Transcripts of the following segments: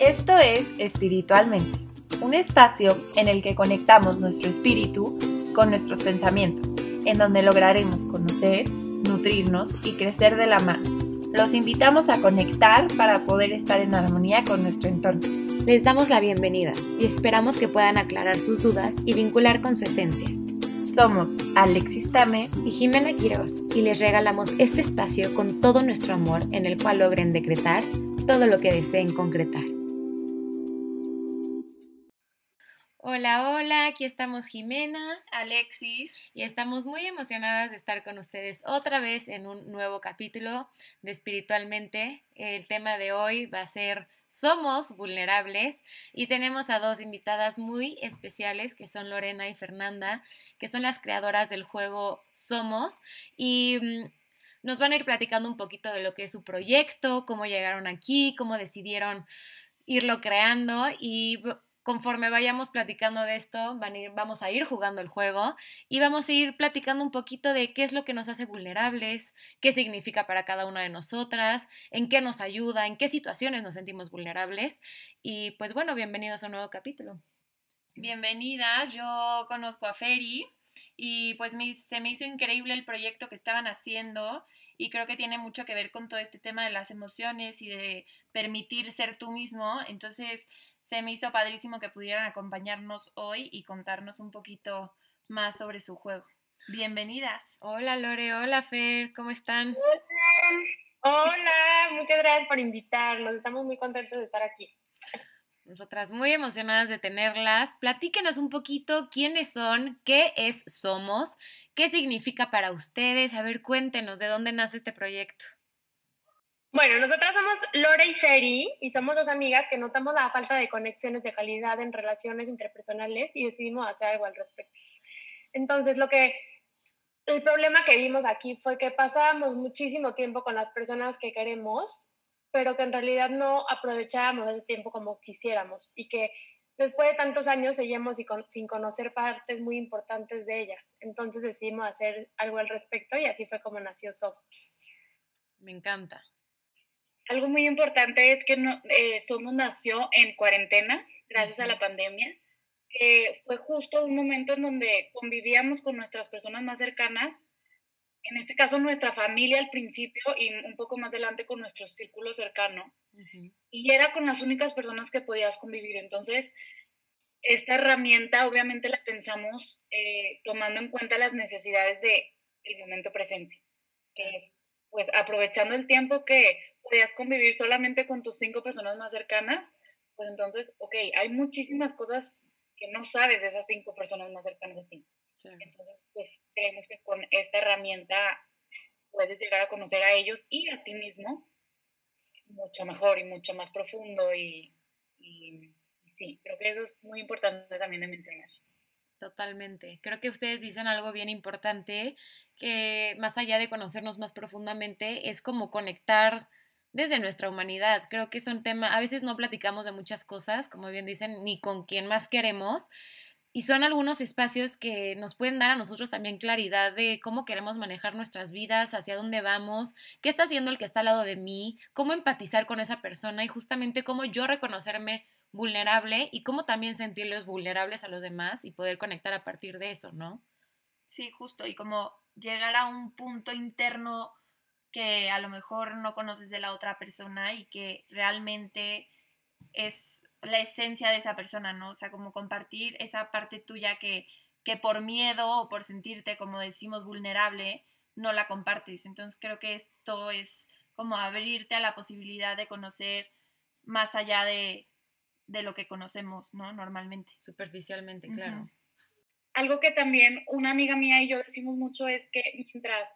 Esto es Espiritualmente, un espacio en el que conectamos nuestro espíritu con nuestros pensamientos, en donde lograremos conocer, nutrirnos y crecer de la mano. Los invitamos a conectar para poder estar en armonía con nuestro entorno. Les damos la bienvenida y esperamos que puedan aclarar sus dudas y vincular con su esencia. Somos Alexis Tame y Jimena Quiroz y les regalamos este espacio con todo nuestro amor en el cual logren decretar todo lo que deseen concretar. Hola, hola, aquí estamos Jimena, Alexis. Y estamos muy emocionadas de estar con ustedes otra vez en un nuevo capítulo de Espiritualmente. El tema de hoy va a ser Somos vulnerables. Y tenemos a dos invitadas muy especiales que son Lorena y Fernanda que son las creadoras del juego Somos. Y mm, nos van a ir platicando un poquito de lo que es su proyecto, cómo llegaron aquí, cómo decidieron irlo creando. Y conforme vayamos platicando de esto, van a ir, vamos a ir jugando el juego y vamos a ir platicando un poquito de qué es lo que nos hace vulnerables, qué significa para cada una de nosotras, en qué nos ayuda, en qué situaciones nos sentimos vulnerables. Y pues bueno, bienvenidos a un nuevo capítulo. Bienvenida, yo conozco a Feri y pues se me hizo increíble el proyecto que estaban haciendo y creo que tiene mucho que ver con todo este tema de las emociones y de permitir ser tú mismo. Entonces se me hizo padrísimo que pudieran acompañarnos hoy y contarnos un poquito más sobre su juego. Bienvenidas. Hola Lore, hola Fer, ¿cómo están? Hola, hola, muchas gracias por invitarnos, estamos muy contentos de estar aquí. Nosotras muy emocionadas de tenerlas. Platíquenos un poquito quiénes son, qué es Somos, qué significa para ustedes. A ver, cuéntenos de dónde nace este proyecto. Bueno, nosotras somos Lore y Ferry y somos dos amigas que notamos la falta de conexiones de calidad en relaciones interpersonales y decidimos hacer algo al respecto. Entonces, lo que el problema que vimos aquí fue que pasábamos muchísimo tiempo con las personas que queremos pero que en realidad no aprovechábamos ese tiempo como quisiéramos y que después de tantos años seguíamos sin conocer partes muy importantes de ellas. Entonces decidimos hacer algo al respecto y así fue como nació Somos. Me encanta. Algo muy importante es que no, eh, Somos nació en cuarentena gracias a la pandemia. fue justo un momento en donde convivíamos con nuestras personas más cercanas en este caso nuestra familia al principio y un poco más adelante con nuestro círculo cercano. Y era con las únicas personas que podías convivir. Entonces, esta herramienta obviamente la pensamos eh, tomando en cuenta las necesidades del el momento presente, que es pues aprovechando el tiempo que podías convivir solamente con tus cinco personas más cercanas, pues entonces, ok, hay muchísimas cosas que no sabes de esas cinco personas más cercanas a ti. Entonces, pues creemos que con esta herramienta puedes llegar a conocer a ellos y a ti mismo mucho mejor y mucho más profundo y, sí, creo que eso es muy importante también de mencionar. Totalmente. Creo que ustedes dicen algo bien importante, que más allá de conocernos más profundamente, es como conectar desde nuestra humanidad. Creo que es un tema, a veces no platicamos de muchas cosas, como bien dicen, ni con quien más queremos, y son algunos espacios que nos pueden dar a nosotros también claridad de cómo queremos manejar nuestras vidas, hacia dónde vamos, qué está haciendo el que está al lado de mí, cómo empatizar con esa persona y justamente cómo yo reconocerme vulnerable y cómo también sentirlos vulnerables a los demás y poder conectar a partir de eso, ¿no? Sí, justo, y como llegar a un punto interno que a lo mejor no conoces de la otra persona y que realmente es la esencia de esa persona, ¿no? O sea, como compartir esa parte tuya que, que por miedo o por sentirte, como decimos, vulnerable, no la compartes. Entonces creo que esto es como abrirte a la posibilidad de conocer más allá de, de lo que conocemos, ¿no? Normalmente. Superficialmente, claro. Algo que también una amiga mía y yo decimos mucho es que mientras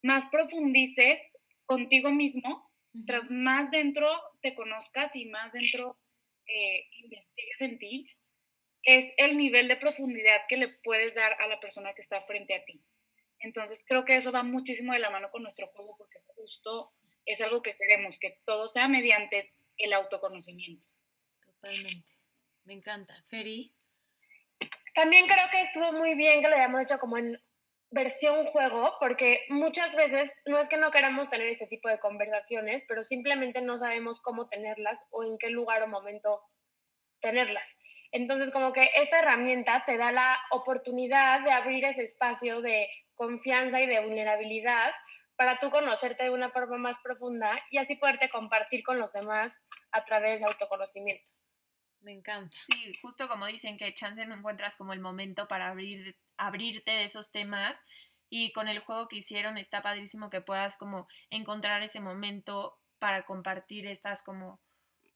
más profundices contigo mismo, mientras más dentro te conozcas y más dentro eh, investigues en ti, es el nivel de profundidad que le puedes dar a la persona que está frente a ti. Entonces creo que eso va muchísimo de la mano con nuestro juego porque justo es algo que queremos, que todo sea mediante el autoconocimiento. Totalmente. Me encanta. Feri. También creo que estuvo muy bien que lo hayamos hecho como en versión juego, porque muchas veces no es que no queramos tener este tipo de conversaciones, pero simplemente no sabemos cómo tenerlas o en qué lugar o momento tenerlas. Entonces, como que esta herramienta te da la oportunidad de abrir ese espacio de confianza y de vulnerabilidad para tú conocerte de una forma más profunda y así poderte compartir con los demás a través de autoconocimiento. Me encanta. Sí, justo como dicen que chance no encuentras como el momento para abrir, abrirte de esos temas y con el juego que hicieron está padrísimo que puedas como encontrar ese momento para compartir estas como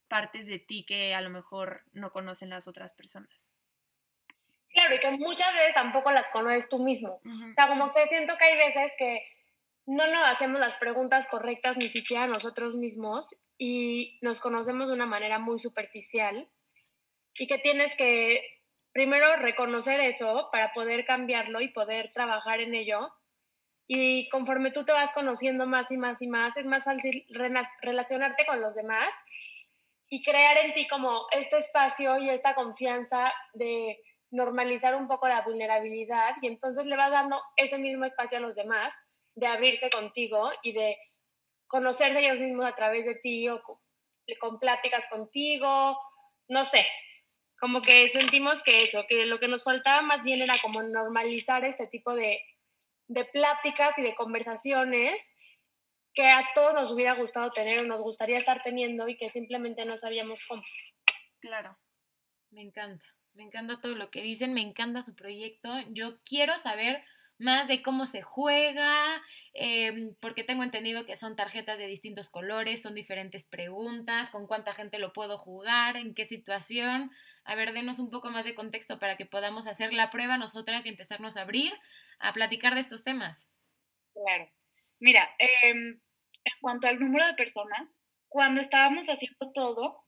partes de ti que a lo mejor no conocen las otras personas. Claro, y que muchas veces tampoco las conoces tú mismo. O sea, como que siento que hay veces que no nos hacemos las preguntas correctas ni siquiera nosotros mismos y nos conocemos de una manera muy superficial y que tienes que primero reconocer eso para poder cambiarlo y poder trabajar en ello. Y conforme tú te vas conociendo más y más y más, es más fácil relacionarte con los demás y crear en ti como este espacio y esta confianza de normalizar un poco la vulnerabilidad y entonces le vas dando ese mismo espacio a los demás de abrirse contigo y de conocerse ellos mismos a través de ti o con, con pláticas contigo, no sé, como que sentimos que eso, que lo que nos faltaba más bien era como normalizar este tipo de, de pláticas y de conversaciones que a todos nos hubiera gustado tener o nos gustaría estar teniendo y que simplemente no sabíamos cómo. Claro. Me encanta, me encanta todo lo que dicen, me encanta su proyecto. Yo quiero saber más de cómo se juega, em, porque tengo entendido que son tarjetas de distintos colores, son diferentes preguntas, con cuánta gente lo puedo jugar, en qué situación. A ver, denos un poco más de contexto para que podamos hacer la prueba nosotras y empezarnos a abrir, a platicar de estos temas. Claro. Mira, em, en cuanto al número de personas, cuando estábamos haciendo todo,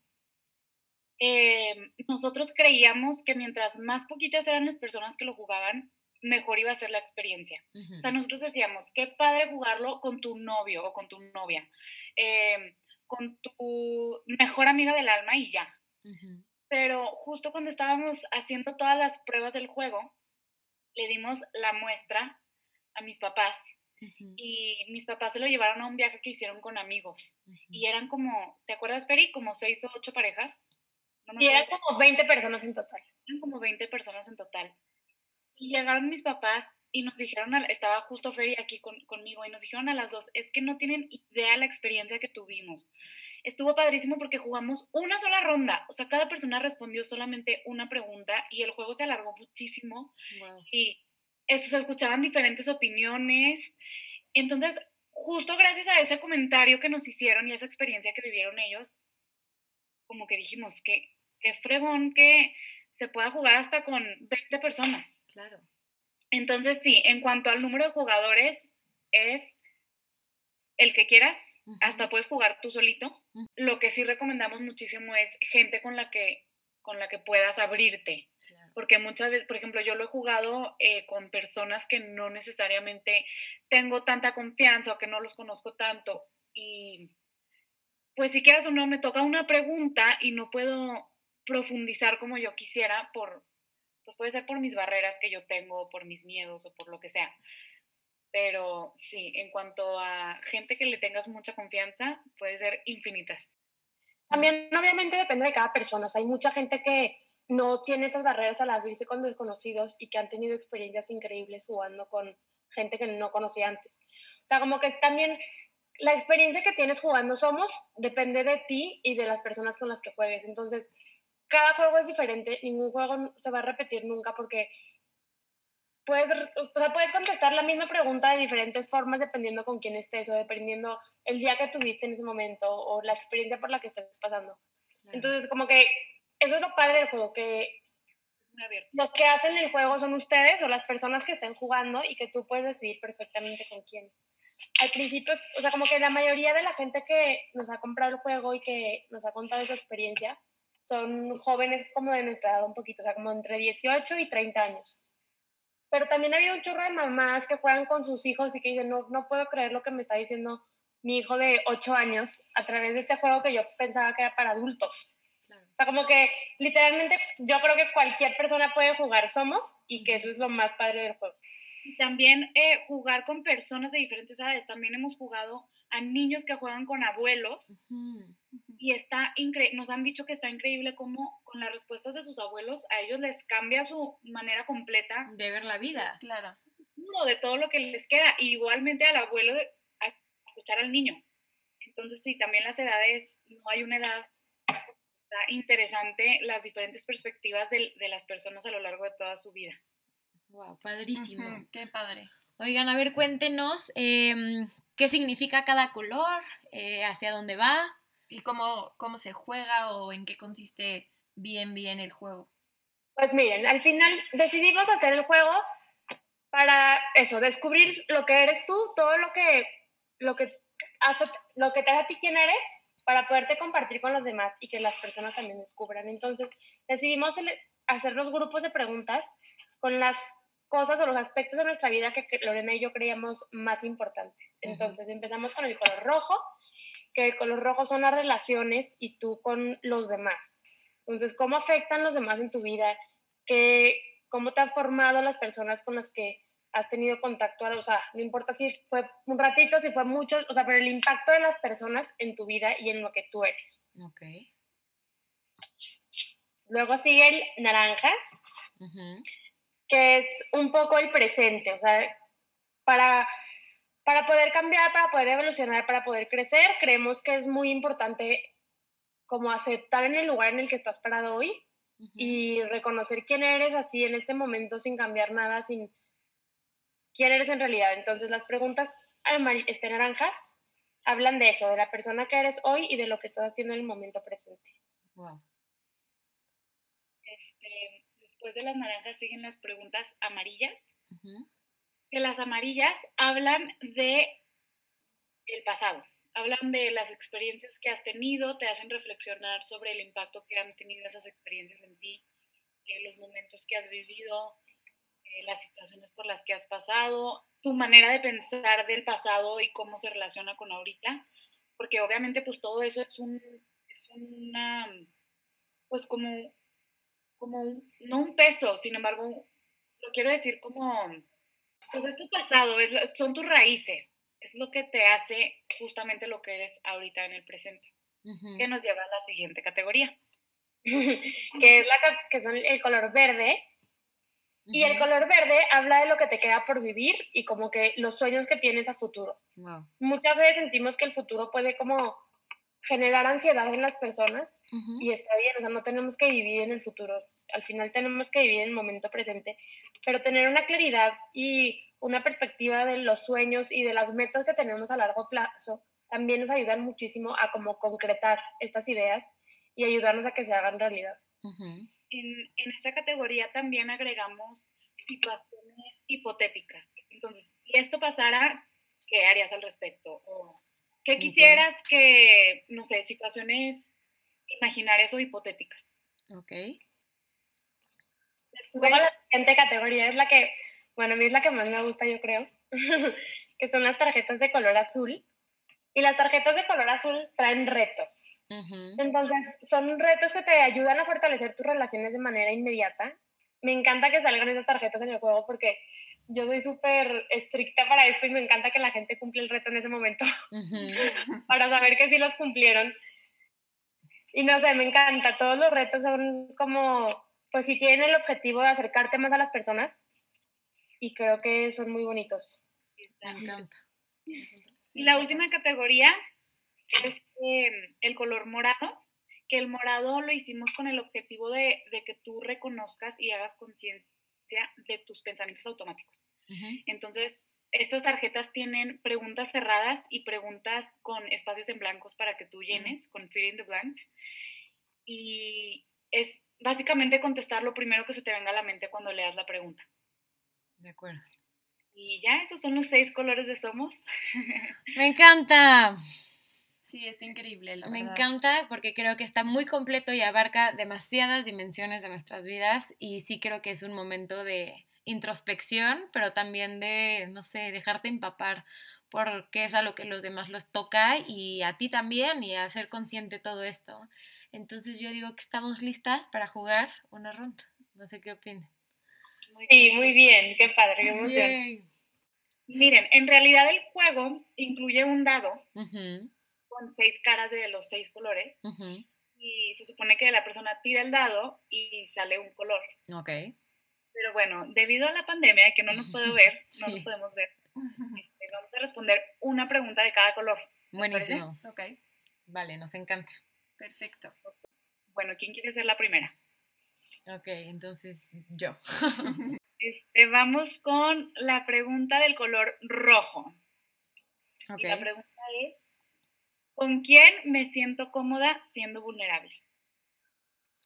em, nosotros creíamos que mientras más poquitas eran las personas que lo jugaban, mejor iba a ser la experiencia. O sea, nosotros decíamos, qué padre jugarlo con tu novio o con tu novia, em, con tu mejor amiga del alma y ya pero justo cuando estábamos haciendo todas las pruebas del juego, le dimos la muestra a mis papás y mis papás se lo llevaron a un viaje que hicieron con amigos y eran como, ¿te acuerdas, Peri? Como seis o ocho parejas. y eran como 20 personas en total. Eran como 20 personas en total. Y llegaron mis papás y nos dijeron, estaba justo Feri aquí conmigo, y nos dijeron a las dos, es que no tienen idea la experiencia que tuvimos estuvo padrísimo porque jugamos una sola ronda. O sea, cada persona respondió solamente una pregunta y el juego se alargó muchísimo. Y eso, se escuchaban diferentes opiniones. Entonces, justo gracias a ese comentario que nos hicieron y esa experiencia que vivieron ellos, como que dijimos que qué fregón que se pueda jugar hasta con 20 personas. Claro. Entonces, sí, en cuanto al número de jugadores, es el que quieras, hasta puedes jugar tú solito. Lo que sí recomendamos muchísimo es gente con la que, con la que puedas abrirte. Porque muchas veces, por ejemplo, yo lo he jugado eh, con personas que no necesariamente tengo tanta confianza o que no los conozco tanto. Y pues si quieras o no, me toca una pregunta y no puedo profundizar como yo quisiera por, pues puede ser por mis barreras que yo tengo, por mis miedos o por lo que sea. Pero sí, en cuanto a gente que le tengas mucha confianza, puede ser infinitas. También obviamente depende de cada persona. Hay mucha gente que no tiene esas barreras al abrirse con desconocidos y que han tenido experiencias increíbles jugando con gente que no conocía antes. O sea, como que también la experiencia que tienes jugando somos depende de ti y de las personas con las que juegues. Entonces, cada juego es diferente, ningún juego se va a repetir nunca porque puedes, o sea, puedes contestar la misma pregunta de diferentes formas dependiendo con quién estés o dependiendo el día que tuviste en ese momento o la experiencia por la que estés pasando. Entonces, como que eso es lo padre del juego, que los que hacen el juego son ustedes o las personas que estén jugando y que tú puedes decidir perfectamente con quién. Al principio, o sea, como que la mayoría de la gente que nos ha comprado el juego y que nos ha contado su experiencia son jóvenes como de nuestra edad un poquito, o sea, como entre 18 y 30 años pero también ha habido un chorro de mamás que juegan con sus hijos y que dicen, no, no puedo creer lo que me está diciendo mi hijo de 8 años a través de este juego que yo pensaba que era para adultos. O sea, como que literalmente yo creo que cualquier persona puede jugar Somos y que eso es lo más padre del juego. También eh, jugar con personas de diferentes edades. También hemos jugado a niños que juegan con abuelos y está increíble, nos han dicho que está increíble cómo con las respuestas de sus abuelos a ellos les cambia su manera completa de ver la vida. Claro. De todo lo que les queda, igualmente al abuelo a escuchar al niño. Entonces, sí, también las edades, no hay una edad está interesante las diferentes perspectivas de, de, las personas a lo largo de toda su vida. Wow, padrísimo. qué padre. Oigan, a ver, cuéntenos eh, qué significa cada color, eh, hacia dónde va. Y cómo, cómo se juega o en qué consiste bien, bien el juego. Pues miren, al final decidimos hacer el juego para eso, descubrir lo que eres tú, todo lo que, lo que, hace, lo que te hace a ti quién eres, para poderte compartir con los demás y que las personas también descubran. Entonces, decidimos hacer los grupos de preguntas con las cosas o los aspectos de nuestra vida que Lorena y yo creíamos más importantes. Entonces empezamos con el color rojo, que el color rojo son las relaciones y tú con los demás. Entonces, ¿cómo afectan los demás en tu vida? ¿Qué, ¿Cómo te han formado las personas con las que has tenido contacto? O sea, no importa si fue un ratito, si fue mucho, o sea, pero el impacto de las personas en tu vida y en lo que tú eres. Ok. Luego sigue el naranja, que es un poco el presente, o sea, para, para poder cambiar, para poder evolucionar, para poder crecer, creemos que es muy importante como aceptar en el lugar en el que estás parado hoy y reconocer quién eres así en este momento sin cambiar nada, sin quién eres en realidad. Entonces las preguntas este, naranjas hablan de eso, de la persona que eres hoy y de lo que estás haciendo en el momento presente. Wow. después de las naranjas siguen las preguntas amarillas. Que las amarillas hablan de el pasado, hablan de las experiencias que has tenido, te hacen reflexionar sobre el impacto que han tenido esas experiencias en ti, eh, los momentos que has vivido, eh, las situaciones por las que has pasado, tu manera de pensar del pasado y cómo se relaciona con ahorita, porque obviamente pues todo eso es un, es una, pues como como no un peso, sin embargo, lo quiero decir como, pues es tu pasado, son tus raíces, es lo que te hace justamente lo que eres ahorita en el presente. Que nos lleva a la siguiente categoría. que es la que son el color verde. Y el color verde habla de lo que te queda por vivir y como que los sueños que tienes a futuro. Muchas veces sentimos que el futuro puede como generar ansiedad en las personas y está bien, o sea, no tenemos que vivir en el futuro, al final tenemos que vivir en el momento presente, pero tener una claridad y una perspectiva de los sueños y de las metas que tenemos a largo plazo también nos ayudan muchísimo a como concretar estas ideas y ayudarnos a que se hagan realidad. en, en esta categoría también agregamos situaciones hipotéticas. Entonces, si esto pasara, ¿qué harías al respecto? O ¿Qué quisieras que, no sé, situaciones imaginarias o hipotéticas? Ok. Después, la siguiente categoría es la que, bueno, a mí es la que más me gusta, yo creo, que son las tarjetas de color azul. Y las tarjetas de color azul traen retos. Entonces, son retos que te ayudan a fortalecer tus relaciones de manera inmediata. Me encanta que salgan esas tarjetas en el juego porque yo soy súper estricta para esto y me encanta que la gente cumpla el reto en ese momento para saber que sí los cumplieron. Y no sé, me encanta, todos los retos son como, pues si tienen el objetivo de acercarte más a las personas y creo que son muy bonitos. Me encanta. Y la última categoría es em, el color morado, que el morado lo hicimos con el objetivo de, de que tú reconozcas y hagas conciencia de tus pensamientos automáticos. Entonces, estas tarjetas tienen preguntas cerradas y preguntas con espacios en blancos para que tú llenes, con fill in the blanks. Y es básicamente contestar lo primero que se te venga a la mente cuando leas la pregunta. De acuerdo. Y ya, esos son los seis colores de Somos. Me encanta. Sí, está increíble, la Me encanta porque creo que está muy completo y abarca demasiadas dimensiones de nuestras vidas y sí creo que es un momento de introspección, pero también de, no sé, dejarte empapar porque es a lo que los demás los toca y a ti también y a ser consciente de todo esto. Entonces yo digo que estamos listas para jugar una ronda. No sé qué opinan. Sí, muy bien, qué padre, qué emoción. Miren, en realidad el juego incluye un dado con seis caras de los seis colores y se supone que la persona tira el dado y sale un color. Ok. Pero bueno, debido a la pandemia y que no nos puede ver, no nos podemos ver, este, vamos a responder una pregunta de cada color. Buenísimo. Ok, Vale, nos encanta. Perfecto. Bueno, ¿quién quiere ser la primera? Ok, entonces yo. Este, vamos con la pregunta del color rojo. Ok. Y la pregunta es, ¿con quién me siento cómoda siendo vulnerable?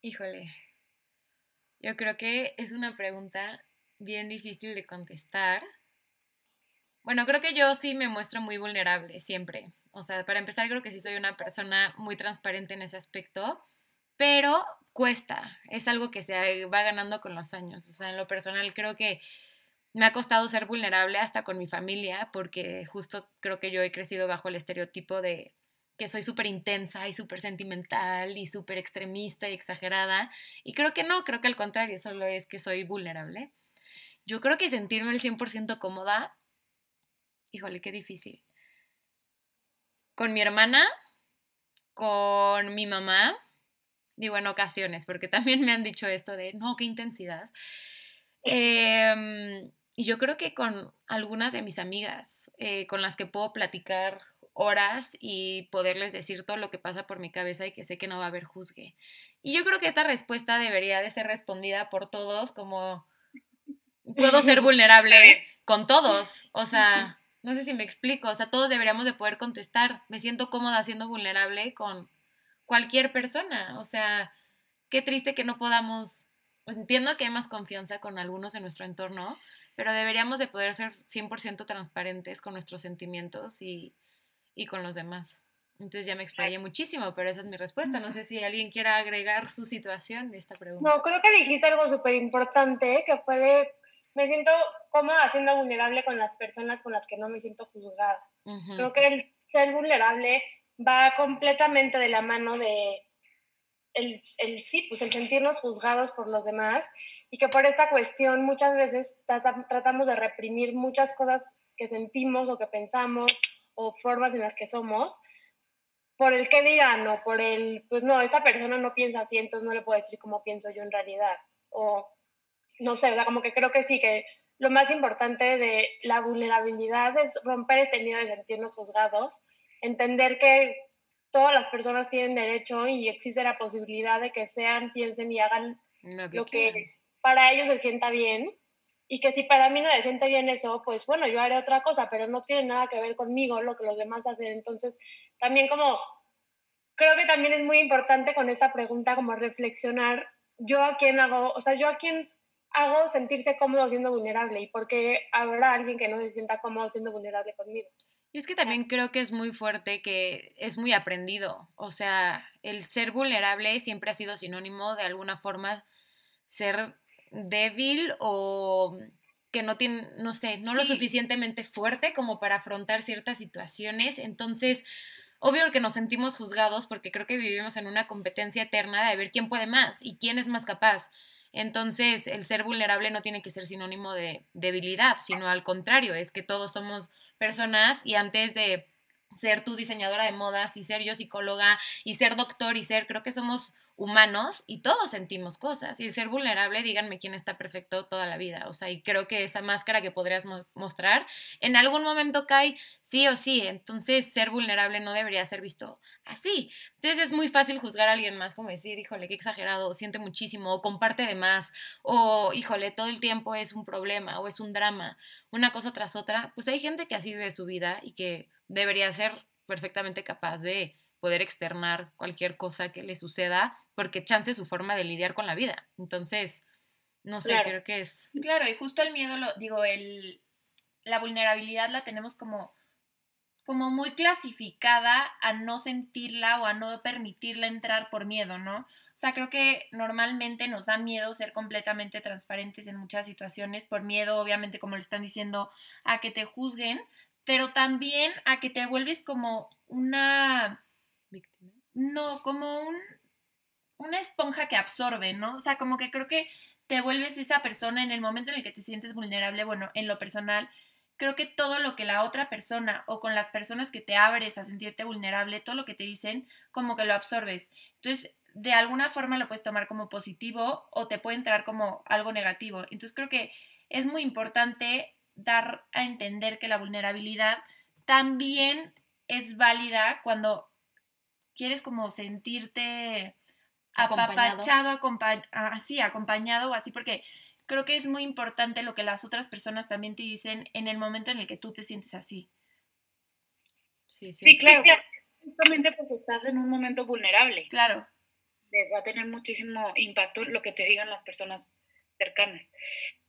Híjole, yo creo que es una pregunta bien difícil de contestar. Bueno, creo que yo sí me muestro muy vulnerable siempre. O sea, para empezar, creo que sí soy una persona muy transparente en ese aspecto, pero cuesta. Es algo que se va ganando con los años. O sea, en lo personal creo que me ha costado ser vulnerable hasta con mi familia, porque justo creo que yo he crecido bajo el estereotipo de que soy súper intensa y súper sentimental y súper extremista y exagerada. Y creo que no, creo que al contrario, solo es que soy vulnerable. Yo creo que sentirme el 100% cómoda, híjole, qué difícil. Con mi hermana, con mi mamá, digo en ocasiones, porque también me han dicho esto de, no, qué intensidad. Em, y yo creo que con algunas de mis amigas, eh, con las que puedo platicar horas y poderles decir todo lo que pasa por mi cabeza y que sé que no va a haber juzgue. Y yo creo que esta respuesta debería de ser respondida por todos como puedo ser vulnerable con todos. O sea, no sé si me explico. O sea, todos deberíamos de poder contestar. Me siento cómoda siendo vulnerable con cualquier persona. O sea, qué triste que no podamos. Entiendo que hay más confianza con algunos en nuestro entorno, pero deberíamos de poder ser 100% transparentes con nuestros sentimientos y, y con los demás. Entonces ya me explayé muchísimo, pero esa es mi respuesta. No sé si alguien quiera agregar su situación de esta pregunta. No, creo que dijiste algo súper importante que puede, me siento cómoda siendo vulnerable con las personas con las que no me siento juzgada. Ujú, Creo que el ser vulnerable va completamente de la mano de el, el sí, pues el sentirnos juzgados por los demás y que por esta cuestión muchas veces trata- tratamos de reprimir muchas cosas que sentimos o que pensamos o formas en las que somos por el qué dirán o por el, pues no, esta persona no piensa así, entonces no le puedo decir cómo pienso yo en realidad. O no sé, o sea, como que creo que sí, que lo más importante de la vulnerabilidad es romper este miedo de sentirnos juzgados, entender que todas las personas tienen derecho y existe la posibilidad de que sean, piensen y hagan Lo que lo quieran. que para ellos se sienta bien y que si para mí no se siente bien eso, pues bueno, yo haré otra cosa, pero no tiene nada que ver conmigo lo que los demás hacen. Entonces, también como, creo que también es muy importante con esta pregunta como reflexionar, yo a quién hago, o sea, yo a quién hago sentirse cómodo siendo vulnerable y por qué habrá alguien que no se sienta cómodo siendo vulnerable conmigo. Y es que también creo que es muy fuerte que es muy aprendido. O sea, el ser vulnerable siempre ha sido sinónimo de alguna forma ser débil o que no tiene, no sé, no lo suficientemente fuerte como para afrontar ciertas situaciones. Entonces, obvio que nos sentimos juzgados porque creo que vivimos en una competencia eterna de ver quién puede más y quién es más capaz. Entonces, el ser vulnerable no tiene que ser sinónimo de debilidad, sino al contrario, es que todos somos personas y antes de ser tu diseñadora de modas y ser yo psicóloga y ser doctor y ser, creo que somos humanos y todos sentimos cosas. Y el ser vulnerable, díganme quién está perfecto toda la vida. O sea, y creo que esa máscara que podrías mo- mostrar en algún momento cae sí o sí. Entonces, ser vulnerable no debería ser visto así. Entonces, es muy fácil juzgar a alguien más, como decir, híjole, qué exagerado, siente muchísimo, o comparte de más, o híjole, todo el tiempo es un problema o es un drama, una cosa tras otra. Pues hay gente que así vive su vida y que debería ser perfectamente capaz de poder externar cualquier cosa que le suceda, porque chance es su forma de lidiar con la vida. Entonces, no sé, Claro. creo que es... Claro, y justo el miedo, lo, digo, el, la vulnerabilidad la tenemos como, como muy clasificada a no sentirla o a no permitirla entrar por miedo, ¿no? O sea, creo que normalmente nos da miedo ser completamente transparentes en muchas situaciones, por miedo, obviamente, como lo están diciendo, a que te juzguen, pero también a que te vuelves como una, víctima. no, como un, una esponja que absorbe, ¿no? O sea, como que creo que te vuelves esa persona en el momento en el que te sientes vulnerable, bueno, en lo personal, creo que todo lo que la otra persona o con las personas que te abres a sentirte vulnerable, todo lo que te dicen, como que lo absorbes. Entonces, de alguna forma lo puedes tomar como positivo o te puede entrar como algo negativo. Entonces, creo que es muy importante dar a entender que la vulnerabilidad también es válida cuando quieres como sentirte apapachado, así, acompañado o así, porque creo que es muy importante lo que las otras personas también te dicen en el momento en el que tú te sientes así. Sí, sí. sí claro, justamente porque estás en un momento vulnerable. Claro. Va a tener muchísimo impacto lo que te digan las personas cercanas.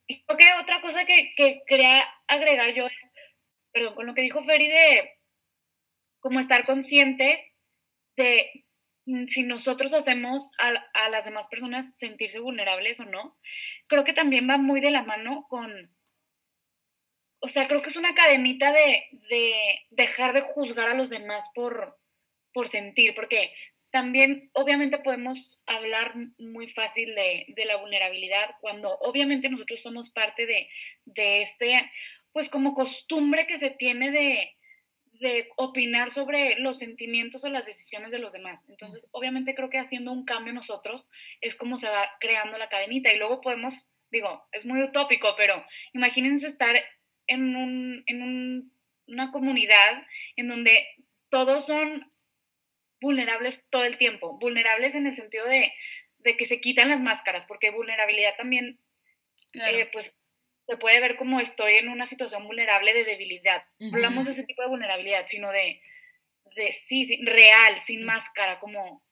Y creo que otra cosa que, que quería agregar yo es, perdón, con lo que dijo Feri de como estar conscientes de si nosotros hacemos a, las demás personas sentirse vulnerables o no, creo que también va muy de la mano con, o sea, creo que es una cadenita de, dejar de juzgar a los demás por, por sentir, porque también obviamente podemos hablar muy fácil de, la vulnerabilidad cuando obviamente nosotros somos parte de, de este, pues como costumbre que se tiene de, de opinar sobre los sentimientos o las decisiones de los demás. Entonces, obviamente creo que haciendo un cambio nosotros es como se va creando la cadenita. Y luego podemos, digo, es muy utópico, pero imagínense estar en, un, en una comunidad en donde todos son vulnerables todo el tiempo, vulnerables en el sentido de, de que se quitan las máscaras, porque vulnerabilidad también, eh, pues se puede ver como estoy en una situación vulnerable de debilidad. No hablamos de ese tipo de vulnerabilidad, sino de, de sí, real, sin máscara, como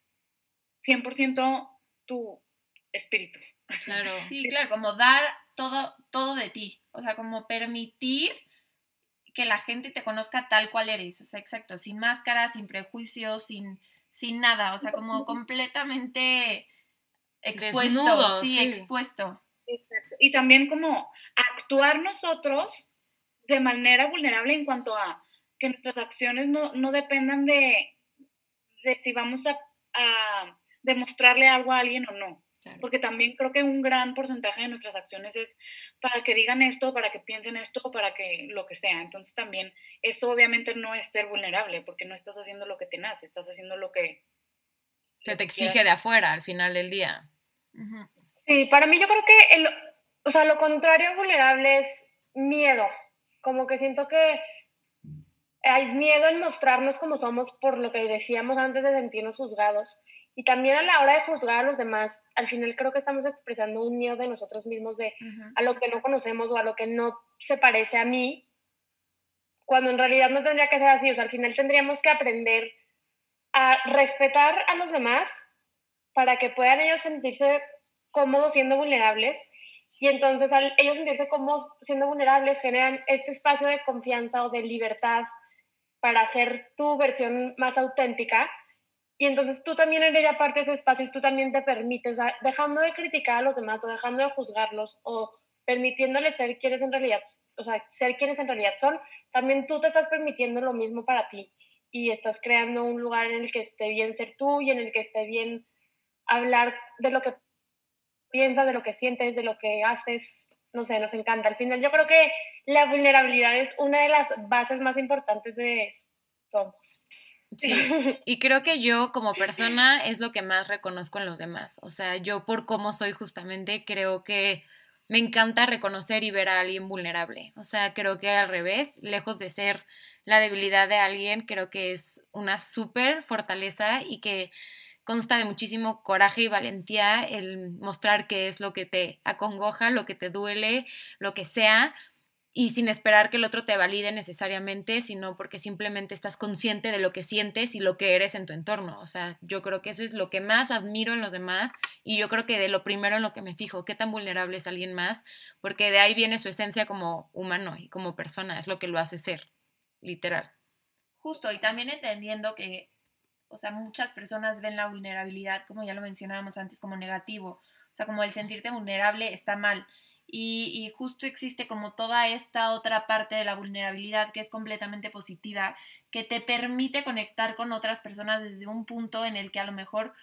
100% tu espíritu. Claro. Sí, claro, como dar todo, todo de ti, o sea, como permitir que la gente te conozca tal cual eres, o sea, exacto, sin máscara, sin prejuicios, sin, sin nada, o sea, como completamente expuesto, sí, expuesto. Exacto. Y también como actuar nosotros de manera vulnerable en cuanto a que nuestras acciones no, no dependan de, de, si vamos a, a, demostrarle algo a alguien o no. Porque también creo que un gran porcentaje de nuestras acciones es para que digan esto, para que piensen esto, para que lo que sea. Entonces también eso obviamente no es ser vulnerable, porque no estás haciendo lo que te nace, estás haciendo lo que... Se te exige de afuera al final del día. Sí, para mí yo creo que, el, o sea, lo contrario vulnerable es miedo. Como que siento que hay miedo en mostrarnos como somos por lo que decíamos antes de sentirnos juzgados. Y también a la hora de juzgar a los demás, al final creo que estamos expresando un miedo de nosotros mismos, de a lo que no conocemos o a lo que no se parece a mí, cuando en realidad no tendría que ser así. O sea, al final tendríamos que aprender a respetar a los demás para que puedan ellos sentirse cómodos siendo vulnerables. Y entonces al ellos sentirse cómodos siendo vulnerables generan este espacio de confianza o de libertad para hacer tu versión más auténtica. Y entonces tú también eres ya parte de ese espacio y tú también te permites, o sea, dejando de criticar a los demás o dejando de juzgarlos o permitiéndoles ser quienes en realidad, o sea, ser quienes en realidad son, también tú te estás permitiendo lo mismo para ti y estás creando un lugar en el que esté bien ser tú y en el que esté bien hablar de lo que piensas, de lo que sientes, de lo que haces, no sé, nos encanta. Al final yo creo que la vulnerabilidad es una de las bases más importantes de Somos. Sí, y creo que yo como persona es lo que más reconozco en los demás. O sea, yo por cómo soy justamente creo que me encanta reconocer y ver a alguien vulnerable. O sea, creo que al revés, lejos de ser la debilidad de alguien, creo que es una súper fortaleza y que consta de muchísimo coraje y valentía el mostrar qué es lo que te acongoja, lo que te duele, lo que sea, y sin esperar que el otro te valide necesariamente, sino porque simplemente estás consciente de lo que sientes y lo que eres en tu entorno. O sea, yo creo que eso es lo que más admiro en los demás y yo creo que de lo primero en lo que me fijo, qué tan vulnerable es alguien más, porque de ahí viene su esencia como humano y como persona, es lo que lo hace ser, literal. Justo, y también entendiendo que o sea, muchas personas ven la vulnerabilidad, como ya lo mencionábamos antes, como negativo. O sea, como el sentirte vulnerable está mal. Y, justo existe como toda esta otra parte de la vulnerabilidad que es completamente positiva, que te permite conectar con otras personas desde un punto en el que a lo mejor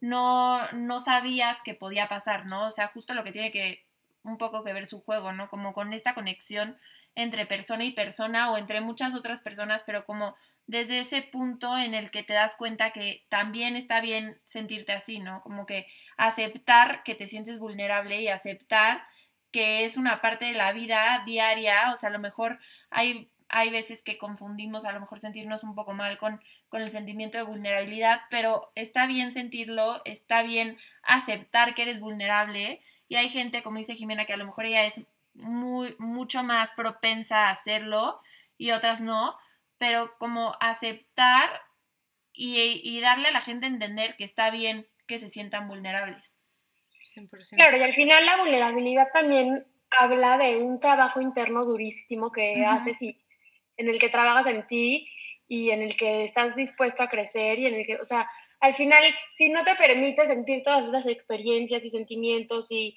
no, no sabías que podía pasar, ¿no? O sea, justo lo que tiene que un poco que ver su juego, ¿no? Como con esta conexión entre persona y persona o entre muchas otras personas, pero como desde ese punto en el que te das cuenta que también está bien sentirte así, ¿no? Como que aceptar que te sientes vulnerable y aceptar que es una parte de la vida diaria, o sea, a lo mejor hay, hay veces que confundimos a lo mejor sentirnos un poco mal con, con el sentimiento de vulnerabilidad, pero está bien sentirlo, está bien aceptar que eres vulnerable y hay gente, como dice Jimena, que a lo mejor ella es muy, mucho más propensa a hacerlo y otras no, pero como aceptar y, y darle a la gente a entender que está bien que se sientan vulnerables. Claro, y al final la vulnerabilidad también habla de un trabajo interno durísimo que haces y en el que trabajas en ti y en el que estás dispuesto a crecer y en el que, o sea, al final, si no te permite sentir todas esas experiencias y sentimientos y,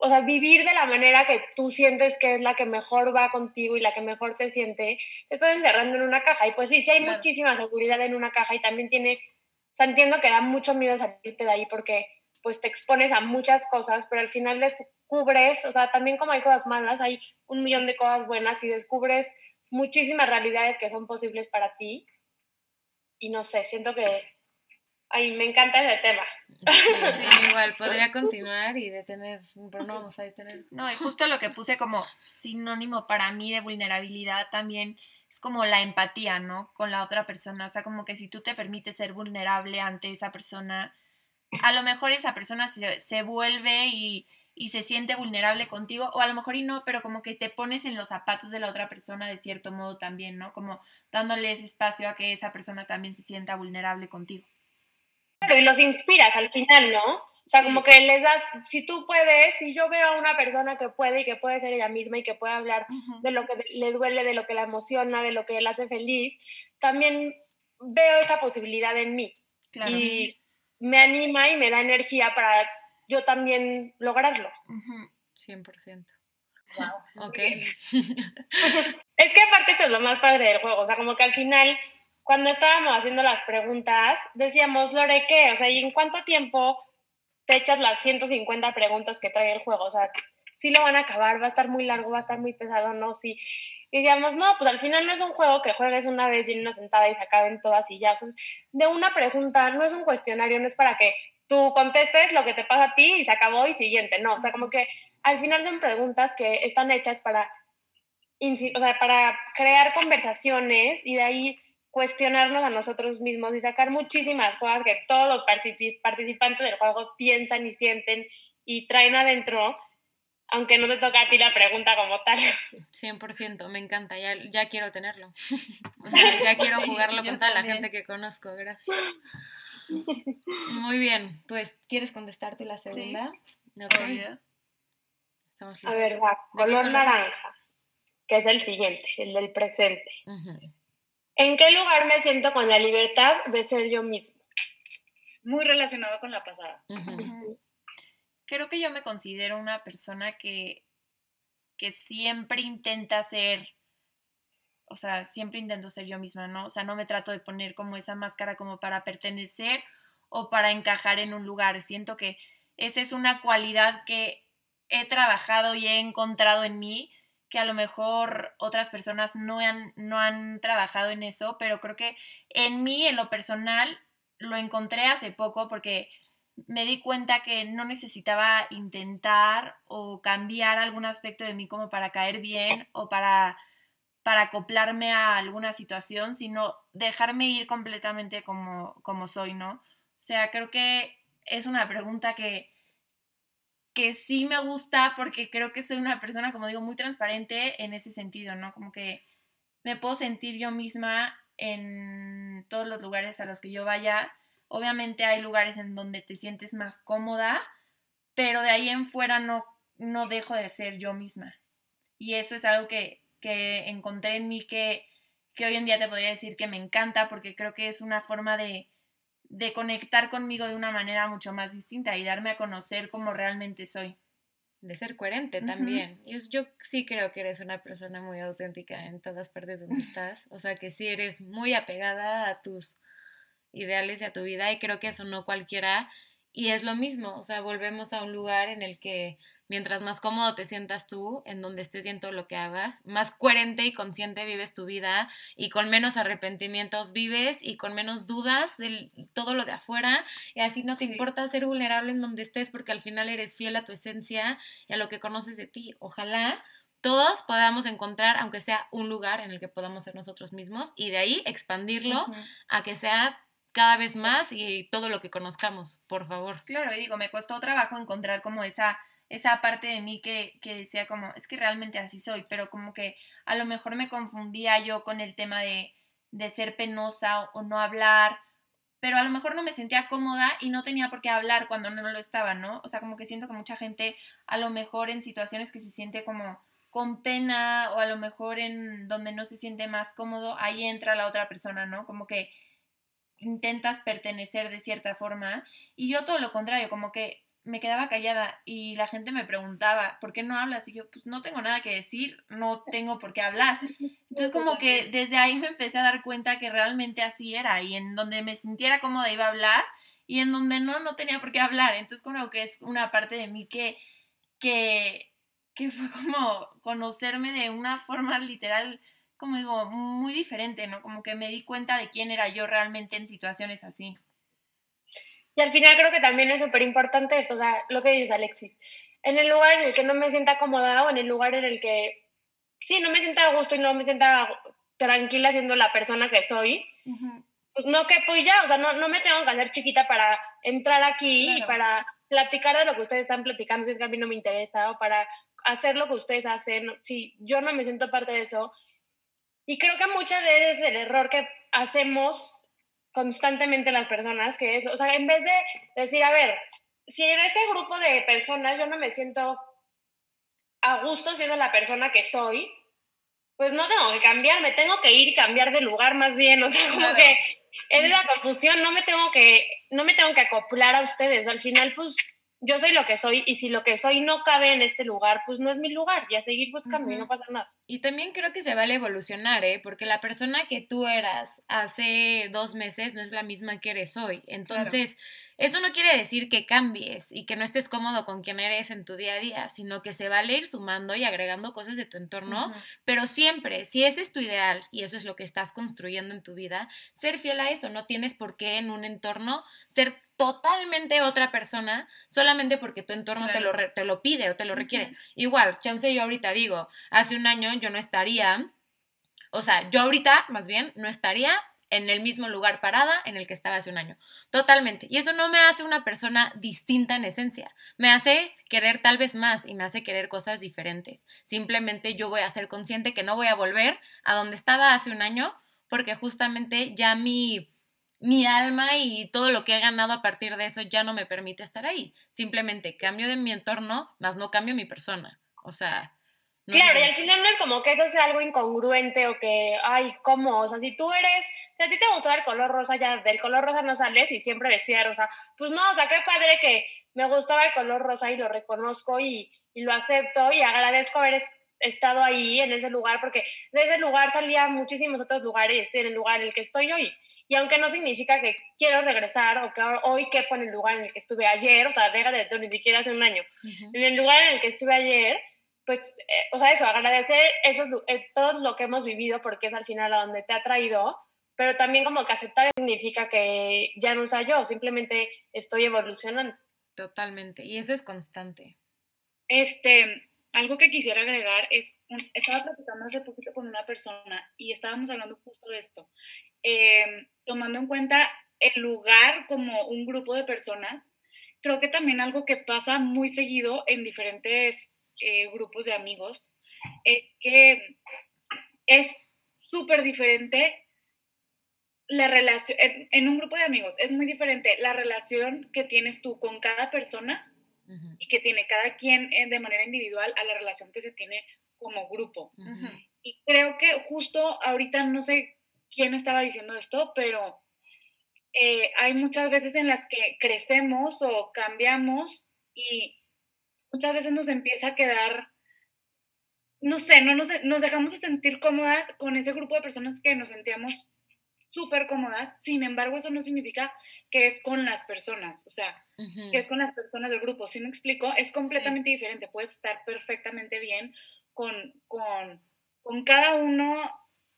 o sea, vivir de la manera que tú sientes que es la que mejor va contigo y la que mejor se siente, te estás encerrando en una caja. Y pues sí, sí hay muchísima seguridad en una caja y también tiene, o sea, entiendo que da mucho miedo salirte de ahí porque pues te expones a muchas cosas, pero al final descubres, o sea, también como hay cosas malas, hay un millón de cosas buenas y descubres muchísimas realidades que son posibles para ti. Y no sé, siento que Ay, me encanta ese tema. Sí, igual, podría continuar y detener, pero no vamos a detener. No, y justo lo que puse como sinónimo para mí de vulnerabilidad también es como la empatía, ¿no? Con la otra persona. O sea, como que si tú te permites ser vulnerable ante esa persona, a lo mejor esa persona se, se vuelve y, y se siente vulnerable contigo, o a lo mejor y no, pero como que te pones en los zapatos de la otra persona de cierto modo también, ¿no? Como dándole ese espacio a que esa persona también se sienta vulnerable contigo y los inspiras al final, ¿no? O sea, como que les das, si tú puedes, si yo veo a una persona que puede y que puede ser ella misma y que puede hablar de lo que le duele, de lo que la emociona, de lo que la hace feliz, también veo esa posibilidad en mí. Y me anima y me da energía para yo también lograrlo. 100%. Wow. Ok. es que aparte esto es lo más padre del juego, o sea, como que al final cuando estábamos haciendo las preguntas, decíamos, Lore, ¿qué? O sea, ¿y en cuánto tiempo te echas las 150 preguntas que trae el juego? O sea, sí lo van a acabar, va a estar muy largo, va a estar muy pesado, no, sí. Y decíamos, no, pues al final no es un juego que juegues una vez y en una sentada y se acaben todas y ya. O sea, de una pregunta, no es un cuestionario, no es para que tú contestes lo que te pasa a ti y se acabó y siguiente, no. O sea, como que al final son preguntas que están hechas para, o sea, para crear conversaciones y de ahí cuestionarnos a nosotros mismos y sacar muchísimas cosas que todos los participantes del juego piensan y sienten y traen adentro, aunque no te toca a ti la pregunta como tal. 100%, me encanta, ya, ya quiero tenerlo. o sea, ya quiero jugarlo con toda la gente que conozco, gracias. Muy bien, pues, ¿quieres contestarte la segunda? Sí. A ver, va, color naranja, que es el siguiente, el del presente. ¿En qué lugar me siento con la libertad de ser yo mismo? Muy relacionado con la pasada. Creo que yo me considero una persona que, que siempre intenta ser, o sea, siempre intento ser yo misma, ¿no? O sea, no me trato de poner como esa máscara como para pertenecer o para encajar en un lugar. Siento que esa es una cualidad que he trabajado y he encontrado en mí que a lo mejor otras personas no han, no han trabajado en eso, pero creo que en mí, en lo personal, lo encontré hace poco porque me di cuenta que no necesitaba intentar o cambiar algún aspecto de mí como para caer bien o para, para acoplarme a alguna situación, sino dejarme ir completamente como, como soy, ¿no? O sea, creo que es una pregunta que, que sí me gusta porque creo que soy una persona, como digo, muy transparente en ese sentido, ¿no? Como que me puedo sentir yo misma en todos los lugares a los que yo vaya. Obviamente hay lugares en donde te sientes más cómoda, pero de ahí en fuera no, no dejo de ser yo misma. Y eso es algo que, que encontré en mí que, que hoy en día te podría decir que me encanta porque creo que es una forma de, de conectar conmigo de una manera mucho más distinta y darme a conocer como realmente soy. De ser coherente también. yo, yo, sí creo que eres una persona muy auténtica en todas partes donde estás. O sea, que sí eres muy apegada a tus ideales y a tu vida y creo que eso no cualquiera y es lo mismo, o sea, volvemos a un lugar en el que mientras más cómodo te sientas tú, en donde estés y en todo lo que hagas, más coherente y consciente vives tu vida y con menos arrepentimientos vives y con menos dudas de todo lo de afuera y así no te importa ser vulnerable en donde estés porque al final eres fiel a tu esencia y a lo que conoces de ti. Ojalá todos podamos encontrar, aunque sea un lugar en el que podamos ser nosotros mismos y de ahí expandirlo a que sea cada vez más y todo lo que conozcamos, por favor. Claro, y digo, me costó trabajo encontrar como esa esa parte de mí que, que decía como, es que realmente así soy, pero como que a lo mejor me confundía yo con el tema de, de ser penosa o, no hablar, pero a lo mejor no me sentía cómoda y no tenía por qué hablar cuando no lo estaba, ¿no? O sea, como que siento que mucha gente a lo mejor en situaciones que se siente como con pena o a lo mejor en donde no se siente más cómodo, ahí entra la otra persona, ¿no? Como que intentas pertenecer de cierta forma y yo todo lo contrario, como que me quedaba callada y la gente me preguntaba, ¿por qué no hablas? Y yo, pues no tengo nada que decir, no tengo por qué hablar. Entonces como que desde ahí me empecé a dar cuenta que realmente así era y en donde me sintiera cómoda iba a hablar y en donde no, no tenía por qué hablar. Entonces como que es una parte de mí que, que, que fue como conocerme de una forma literal, como digo, muy diferente, ¿no? Como que me di cuenta de quién era yo realmente en situaciones así. Y al final creo que también es súper importante esto, o sea, lo que dices Alexis, en el lugar en el que no me sienta cómoda o en el lugar en el que, sí, no me sienta a gusto y no me sienta tranquila siendo la persona que soy, pues no que pues ya, o sea, no, no me tengo que hacer chiquita para entrar aquí y para platicar de lo que ustedes están platicando si es que a mí no me interesa o para hacer lo que ustedes hacen, si yo no me siento parte de eso. Y creo que muchas veces el error que hacemos constantemente las personas que eso, o sea, en vez de decir, a ver, si en este grupo de personas yo no me siento a gusto siendo la persona que soy, pues no tengo que cambiar, me tengo que ir y cambiar de lugar más bien, o sea, como que es la confusión, no me tengo que, no me tengo que acoplar a ustedes, al final pues yo soy lo que soy y si lo que soy no cabe en este lugar, pues no es mi lugar y a seguir buscando y no pasa nada. Y también creo que se vale evolucionar, ¿eh? Porque la persona que tú eras hace dos meses no es la misma que eres hoy. Entonces, eso no quiere decir que cambies y que no estés cómodo con quien eres en tu día a día, sino que se vale ir sumando y agregando cosas de tu entorno, pero siempre, si ese es tu ideal y eso es lo que estás construyendo en tu vida, ser fiel a eso. No tienes por qué en un entorno ser totalmente otra persona solamente porque tu entorno te, lo te lo pide o te lo requiere. Igual, chance yo ahorita digo, hace un año yo no estaría, o sea, yo ahorita más bien no estaría en el mismo lugar parada en el que estaba hace un año. Totalmente. Y eso no me hace una persona distinta en esencia. Me hace querer tal vez más y me hace querer cosas diferentes. Simplemente yo voy a ser consciente que no voy a volver a donde estaba hace un año porque justamente ya mi mi alma y todo lo que he ganado a partir de eso ya no me permite estar ahí. Simplemente cambio de mi entorno, más no cambio mi persona. O sea... claro, y al final no es como que eso sea algo incongruente o que, ay, ¿cómo? O sea, si tú eres, si a ti te gustaba el color rosa, ya del color rosa no sales y siempre vestida rosa. Pues no, o sea, qué padre que me gustaba el color rosa y lo reconozco y, y lo acepto y agradezco haber estado ahí en ese lugar, porque de ese lugar salía muchísimos otros lugares y estoy en el lugar en el que estoy hoy. Y aunque no significa que quiero regresar o que hoy quepo en el lugar en el que estuve ayer, o sea, deja de ni siquiera hace un año, en el lugar en el que estuve ayer, pues, eh, o sea, eso, agradecer eso, eh, todo lo que hemos vivido porque es al final a donde te ha traído, pero también como que aceptar significa que ya no soy yo, simplemente estoy evolucionando. Totalmente, y eso es constante. Este, algo que quisiera agregar es, estaba platicando hace poquito con una persona y estábamos hablando justo de esto, em, tomando en cuenta el lugar como un grupo de personas, creo que también algo que pasa muy seguido en diferentes eh, grupos de amigos es que es súper diferente la relación, en un grupo de amigos es muy diferente la relación que tienes tú con cada persona y que tiene cada quien eh, de manera individual a la relación que se tiene como grupo. Y creo que justo ahorita no sé quién estaba diciendo esto, pero eh, hay muchas veces en las que crecemos o cambiamos y muchas veces nos empieza a quedar, no sé, no nos, nos dejamos de sentir cómodas con ese grupo de personas que nos sentíamos súper cómodas, sin embargo eso no significa que es con las personas, o sea, que es con las personas del grupo, si me explico? Es completamente diferente, puedes estar perfectamente bien con, con, con cada uno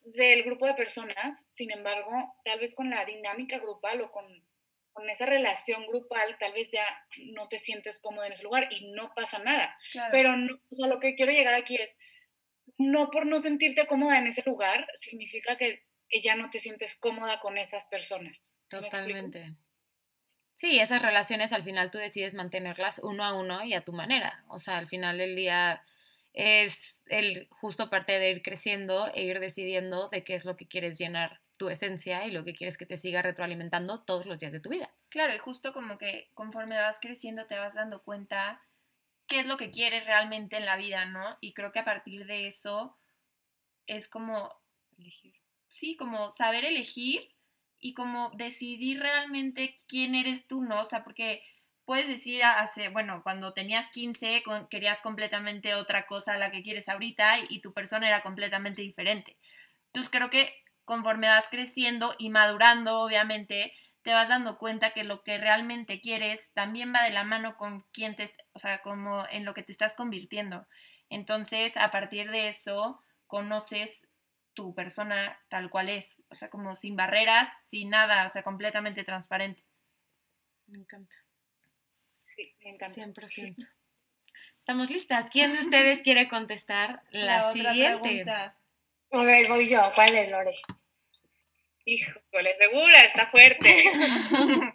del grupo de personas, sin embargo, tal vez con la dinámica grupal o con, con esa relación grupal, tal vez ya no te sientes cómodo en ese lugar y no pasa nada. Pero, o sea, lo que quiero llegar aquí es, no por no sentirte cómoda en ese lugar, significa que que ya no te sientes cómoda con esas personas. Totalmente. Sí, esas relaciones al final tú decides mantenerlas uno a uno y a tu manera. O sea, al final del día es el justo parte de ir creciendo e ir decidiendo de qué es lo que quieres llenar tu esencia y lo que quieres que te siga retroalimentando todos los días de tu vida. Claro, y justo como que conforme vas creciendo te vas dando cuenta qué es lo que quieres realmente en la vida, ¿no? Y creo que a partir de eso es como elegir sí, como saber elegir y como decidir realmente quién eres tú, ¿no? O sea, porque puedes decir hace, bueno, cuando tenías 15 querías completamente otra cosa a la que quieres ahorita y tu persona era completamente diferente. Entonces creo que conforme vas creciendo y madurando, obviamente, te vas dando cuenta que lo que realmente quieres también va de la mano con quién te, o sea, como en lo que te estás convirtiendo. Entonces, a partir de eso, conoces tu persona tal cual es, o sea, como sin barreras, sin nada, o sea, completamente transparente. Me encanta. Sí, me encanta. 100%. Estamos listas. ¿Quién de ustedes quiere contestar la, siguiente? A ver, voy yo. ¿Cuál es, Lore? Híjole, segura, está fuerte.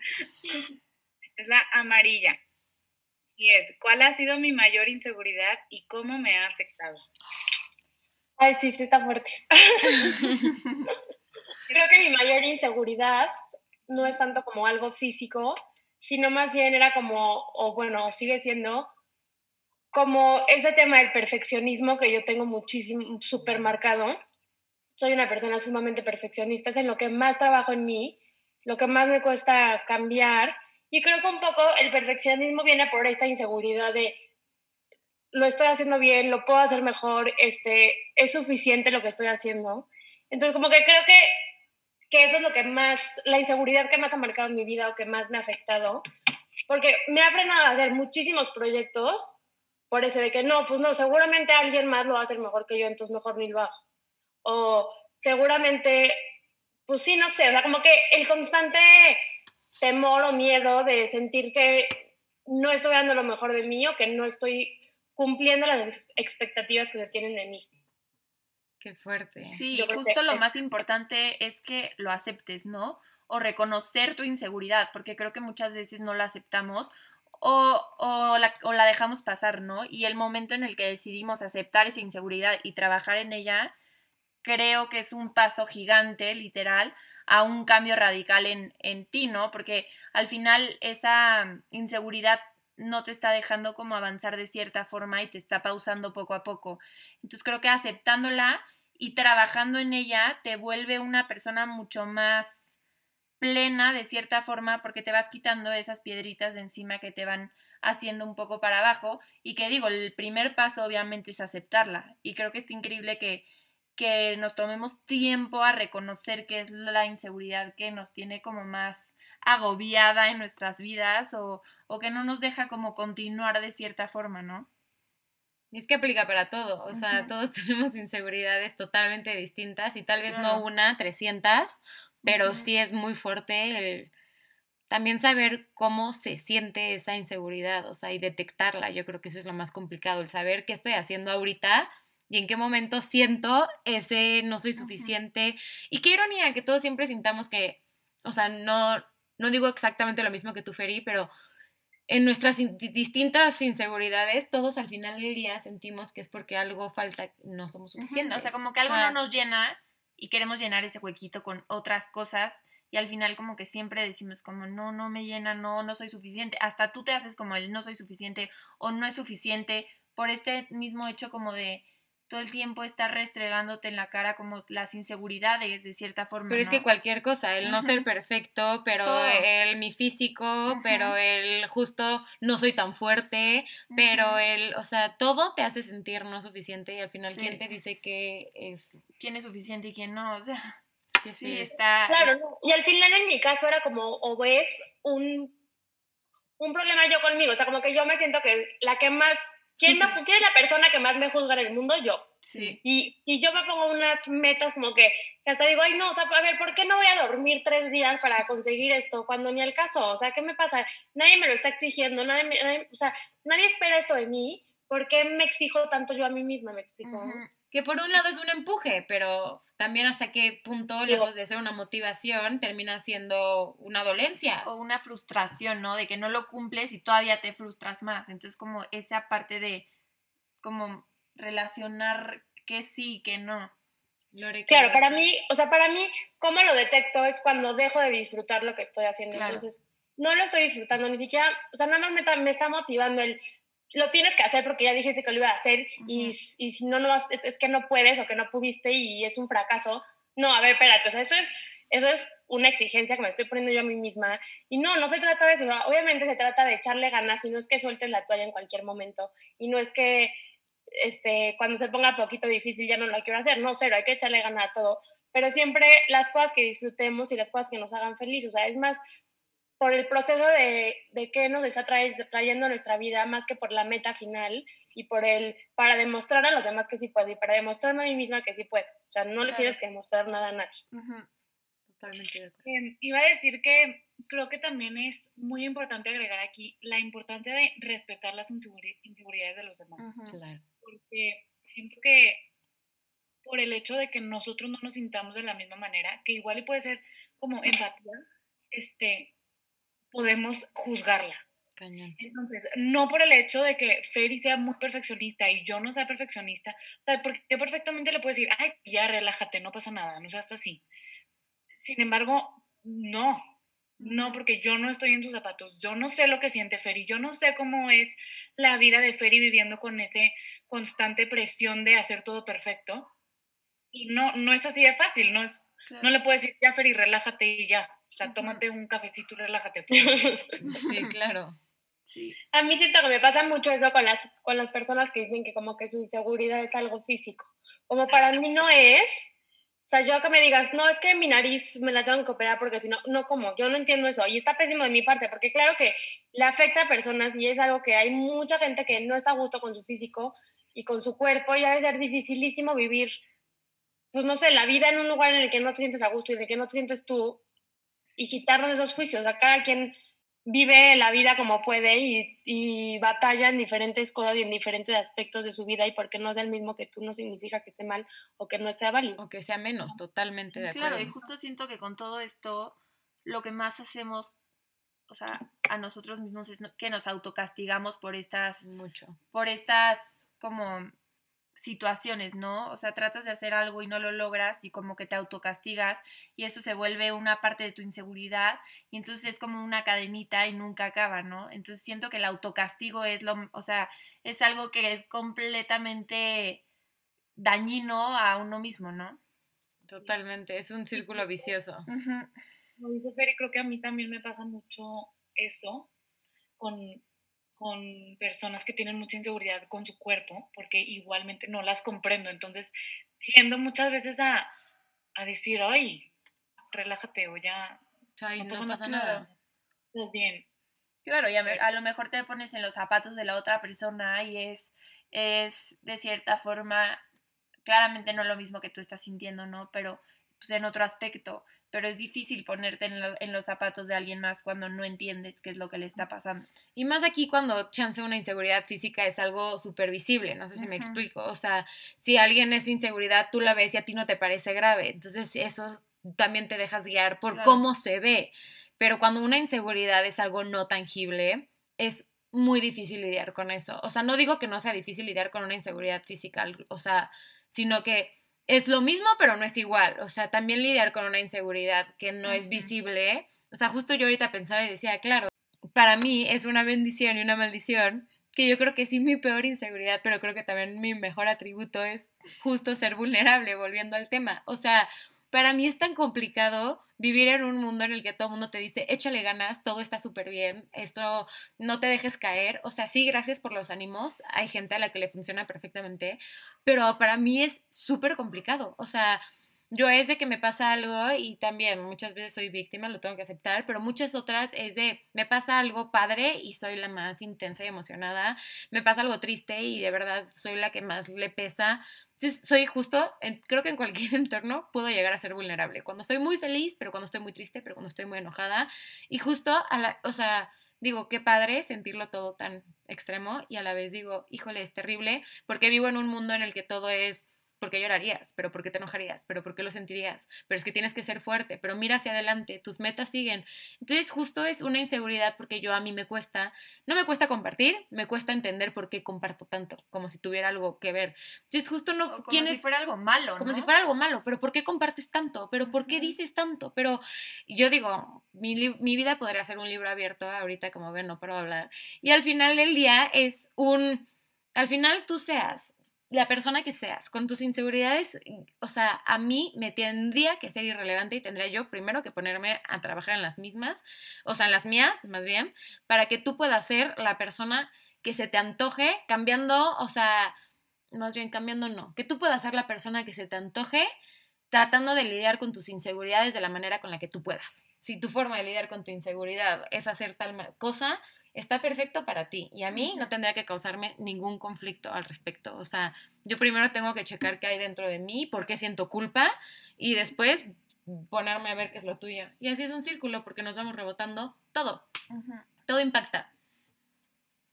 es la amarilla. Y es, ¿cuál ha sido mi mayor inseguridad y cómo me ha afectado? Ay, sí, sí está fuerte. Creo que mi mayor inseguridad no es tanto como algo físico, sino más bien era como, o bueno, sigue siendo como ese tema del perfeccionismo que yo tengo muchísimo, súper marcado. Soy una persona sumamente perfeccionista, es en lo que más trabajo en mí, lo que más me cuesta cambiar. Y creo que un poco el perfeccionismo viene por esta inseguridad de lo estoy haciendo bien, lo puedo hacer mejor, este, es suficiente lo que estoy haciendo. Entonces, como que creo que, que eso es lo que más, la inseguridad que más ha marcado en mi vida o que más me ha afectado, porque me ha frenado a hacer muchísimos proyectos por ese de que no, pues no, seguramente alguien más lo va a hacer mejor que yo, entonces mejor ni lo hago. O seguramente, pues sí, no sé, o sea, como que el constante temor o miedo de sentir que no estoy dando lo mejor de mí o que no estoy cumpliendo las expectativas que se tienen de mí. Qué fuerte. Sí, justo lo más importante es que lo aceptes, ¿no? O reconocer tu inseguridad, porque creo que muchas veces no la aceptamos o, o, la, o la dejamos pasar, ¿no? Y el momento en el que decidimos aceptar esa inseguridad y trabajar en ella, creo que es un paso gigante, literal, a un cambio radical en, en ti, ¿no? Porque al final esa inseguridad no te está dejando como avanzar de cierta forma y te está pausando poco a poco. Entonces creo que aceptándola y trabajando en ella te vuelve una persona mucho más plena de cierta forma porque te vas quitando esas piedritas de encima que te van haciendo un poco para abajo y que digo, el primer paso obviamente es aceptarla y creo que es increíble que, que nos tomemos tiempo a reconocer que es la inseguridad que nos tiene como más agobiada en nuestras vidas o, o que no nos deja como continuar de cierta forma, ¿no? Y es que aplica para todo, o sea, todos tenemos inseguridades totalmente distintas y tal vez no una, 300, pero sí es muy fuerte el también saber cómo se siente esa inseguridad, o sea, y detectarla, yo creo que eso es lo más complicado, el saber qué estoy haciendo ahorita y en qué momento siento ese no soy suficiente. Y qué ironía que todos siempre sintamos que, o sea, no, no digo exactamente lo mismo que tú, Feri, pero en nuestras distintas inseguridades, todos al final del día sentimos que es porque algo falta, no somos suficientes. o sea, como que algo no nos llena y queremos llenar ese huequito con otras cosas y al final como que siempre decimos como no, no me llena, no, no soy suficiente. Hasta tú te haces como el no soy suficiente o no es suficiente por este mismo hecho como de todo el tiempo estar restregándote en la cara como las inseguridades de cierta forma. Pero es que cualquier cosa, el no ser perfecto, pero el mi físico, pero el justo no soy tan fuerte, pero el, o sea, todo te hace sentir no suficiente y al final quién te dice que es quién es suficiente y quién no, o sea, sí, está. Claro, y al final en mi caso era como, o ves un, un problema yo conmigo, o sea, como que yo me siento que la que más, ¿quién, me, ¿quién es la persona que más me juzga en el mundo? Yo. Sí. Y, y, yo me pongo unas metas como que, hasta digo, ay, no, o sea, a ver, ¿por qué no voy a dormir tres días para conseguir esto cuando ni el caso? O sea, ¿qué me pasa? Nadie me lo está exigiendo, nadie, o sea, nadie espera esto de mí. ¿Por qué me exijo tanto yo a mí misma? Me explico. Que por un lado es un empuje, pero también hasta qué punto, lejos de ser una motivación, termina siendo una dolencia. O una frustración, ¿no? De que no lo cumples y todavía te frustras más. Entonces, como esa parte de, como relacionar que sí y que no. claro, para mí, o sea, para mí, ¿cómo lo detecto? Es cuando dejo de disfrutar lo que estoy haciendo. Entonces, no lo estoy disfrutando, ni siquiera, o sea, nada más me, me está motivando el, lo tienes que hacer porque ya dijiste que lo iba a hacer y, y, si no, no vas, es, que no puedes o que no pudiste y es un fracaso. No, a ver, espérate, o sea, esto es, eso es una exigencia que me estoy poniendo yo a mí misma. Y no, no se trata de eso. Obviamente se trata de echarle ganas y no es que sueltes la toalla en cualquier momento. Y no es que este, cuando se ponga poquito difícil ya no lo quiero hacer. No, cero, hay que echarle ganas a todo. Pero siempre las cosas que disfrutemos y las cosas que nos hagan feliz. O sea, es más por el proceso de, de qué nos está trayendo nuestra vida, más que por la meta final y por el, para demostrar a los demás que sí puedo y para demostrarme a mí misma que sí puedo. O sea, no le tienes que demostrar nada a nadie. Totalmente de acuerdo. Em, iba a decir que creo que también es muy importante agregar aquí la importancia de respetar las inseguridades de los demás. Claro. Porque siento que por el hecho de que nosotros no nos sintamos de la misma manera, que igual y puede ser como empatía, este, podemos juzgarla. Entonces, no por el hecho de que Ferry sea muy perfeccionista y yo no sea perfeccionista, o sea, porque yo perfectamente le puedo decir, ay, ya relájate, no pasa nada, no seas así. Sin embargo, no, no, porque yo no estoy en sus zapatos, yo no sé lo que siente Ferry, yo no sé cómo es la vida de Ferry viviendo con ese constante presión de hacer todo perfecto. Y no, no es así de fácil, no es, no le puedo decir, ya Ferry, relájate y ya. O sea, tómate un cafecito y relájate. sí, claro. A mí siento que me pasa mucho eso con las, con las personas que dicen que como que su inseguridad es algo físico. Como para mí no es, o sea, yo que me digas, no, es que mi nariz me la tengo que operar porque si no, no como, yo no entiendo eso. Y está pésimo de mi parte, porque claro que le afecta a personas y es algo que hay mucha gente que no está a gusto con su físico y con su cuerpo y ha de ser dificilísimo vivir, pues no sé, la vida en un lugar en el que no te sientes a gusto y en el que no te sientes tú y quitarnos esos juicios. A cada quien vive la vida como puede y, y, batalla en diferentes cosas y en diferentes aspectos de su vida y porque no es el mismo que tú no significa que esté mal o que no sea válido. O que sea menos, totalmente de acuerdo. Claro, y justo siento que con todo esto lo que más hacemos, o sea, a nosotros mismos es que nos autocastigamos por estas... Mucho. Por estas como situaciones, ¿no? O sea, tratas de hacer algo y no lo logras y como que te autocastigas y eso se vuelve una parte de tu inseguridad y entonces es como una cadenita y nunca acaba, ¿no? Entonces siento que el autocastigo es lo, o sea, es algo que es completamente dañino a uno mismo, ¿no? Totalmente, es un círculo vicioso. Como dice Feri, creo que a mí también me pasa mucho eso con con personas que tienen mucha inseguridad con su cuerpo, porque igualmente no las comprendo. Entonces, tiendo muchas veces a, a decir, ay, relájate o ya no, pasa, nada. Estás bien. Claro, y a, lo mejor te pones en los zapatos de la otra persona y es, es de cierta forma, claramente no lo mismo que tú estás sintiendo, ¿no? Pero pues, en otro aspecto pero es difícil ponerte en, los zapatos de alguien más cuando no entiendes qué es lo que le está pasando. Y más aquí cuando chance una inseguridad física es algo súper visible, no sé si me explico, o sea, si alguien es inseguridad, tú la ves y a ti no te parece grave, entonces eso también te dejas guiar por cómo se ve, pero cuando una inseguridad es algo no tangible, es muy difícil lidiar con eso. O sea, no digo que no sea difícil lidiar con una inseguridad física, o sea, sino que es lo mismo, pero no es igual. O sea, también lidiar con una inseguridad que no es visible. O sea, justo yo ahorita pensaba y decía, claro, para mí es una bendición y una maldición, que yo creo que sí mi peor inseguridad, pero creo que también mi mejor atributo es justo ser vulnerable, volviendo al tema. O sea, para mí es tan complicado vivir en un mundo en el que todo el mundo te dice, échale ganas, todo está súper bien, esto no te dejes caer. O sea, sí, gracias por los ánimos, hay gente a la que le funciona perfectamente, pero para mí es súper complicado. O sea, yo es de que me pasa algo y también muchas veces soy víctima, lo tengo que aceptar, pero muchas otras es de me pasa algo padre y soy la más intensa y emocionada, me pasa algo triste y de verdad soy la que más le pesa. Soy justo, creo que en cualquier entorno puedo llegar a ser vulnerable. Cuando estoy muy feliz, pero cuando estoy muy triste, pero cuando estoy muy enojada. Y justo, a la, o sea, digo, qué padre sentirlo todo tan extremo y a la vez digo, híjole, es terrible porque vivo en un mundo en el que todo es ¿por qué llorarías? ¿Pero por qué te enojarías? ¿Pero por qué lo sentirías? Pero es que tienes que ser fuerte, pero mira hacia adelante, tus metas siguen. Entonces justo es una inseguridad porque yo a mí me cuesta, no me cuesta compartir, me cuesta entender por qué comparto tanto, como si tuviera algo que ver. Entonces justo no... Como si fuera algo malo. Como si fuera algo malo, pero ¿por qué compartes tanto? ¿Pero por qué dices tanto? Pero yo digo, mi, mi vida podría ser un libro abierto ahorita, como ven, no paro hablar. Y al final del día es un... Al final tú seas la persona que seas, con tus inseguridades, o sea, a mí me tendría que ser irrelevante y tendría yo primero que ponerme a trabajar en las mismas, o sea, en las mías, más bien, para que tú puedas ser la persona que se te antoje, cambiando, o sea, más bien cambiando no, que tú puedas ser la persona que se te antoje tratando de lidiar con tus inseguridades de la manera con la que tú puedas. Si tu forma de lidiar con tu inseguridad es hacer tal cosa, está perfecto para ti y a mí no tendría que causarme ningún conflicto al respecto. O sea, yo primero tengo que checar qué hay dentro de mí, por qué siento culpa y después ponerme a ver qué es lo tuyo. Y así es un círculo porque nos vamos rebotando todo. Todo impacta.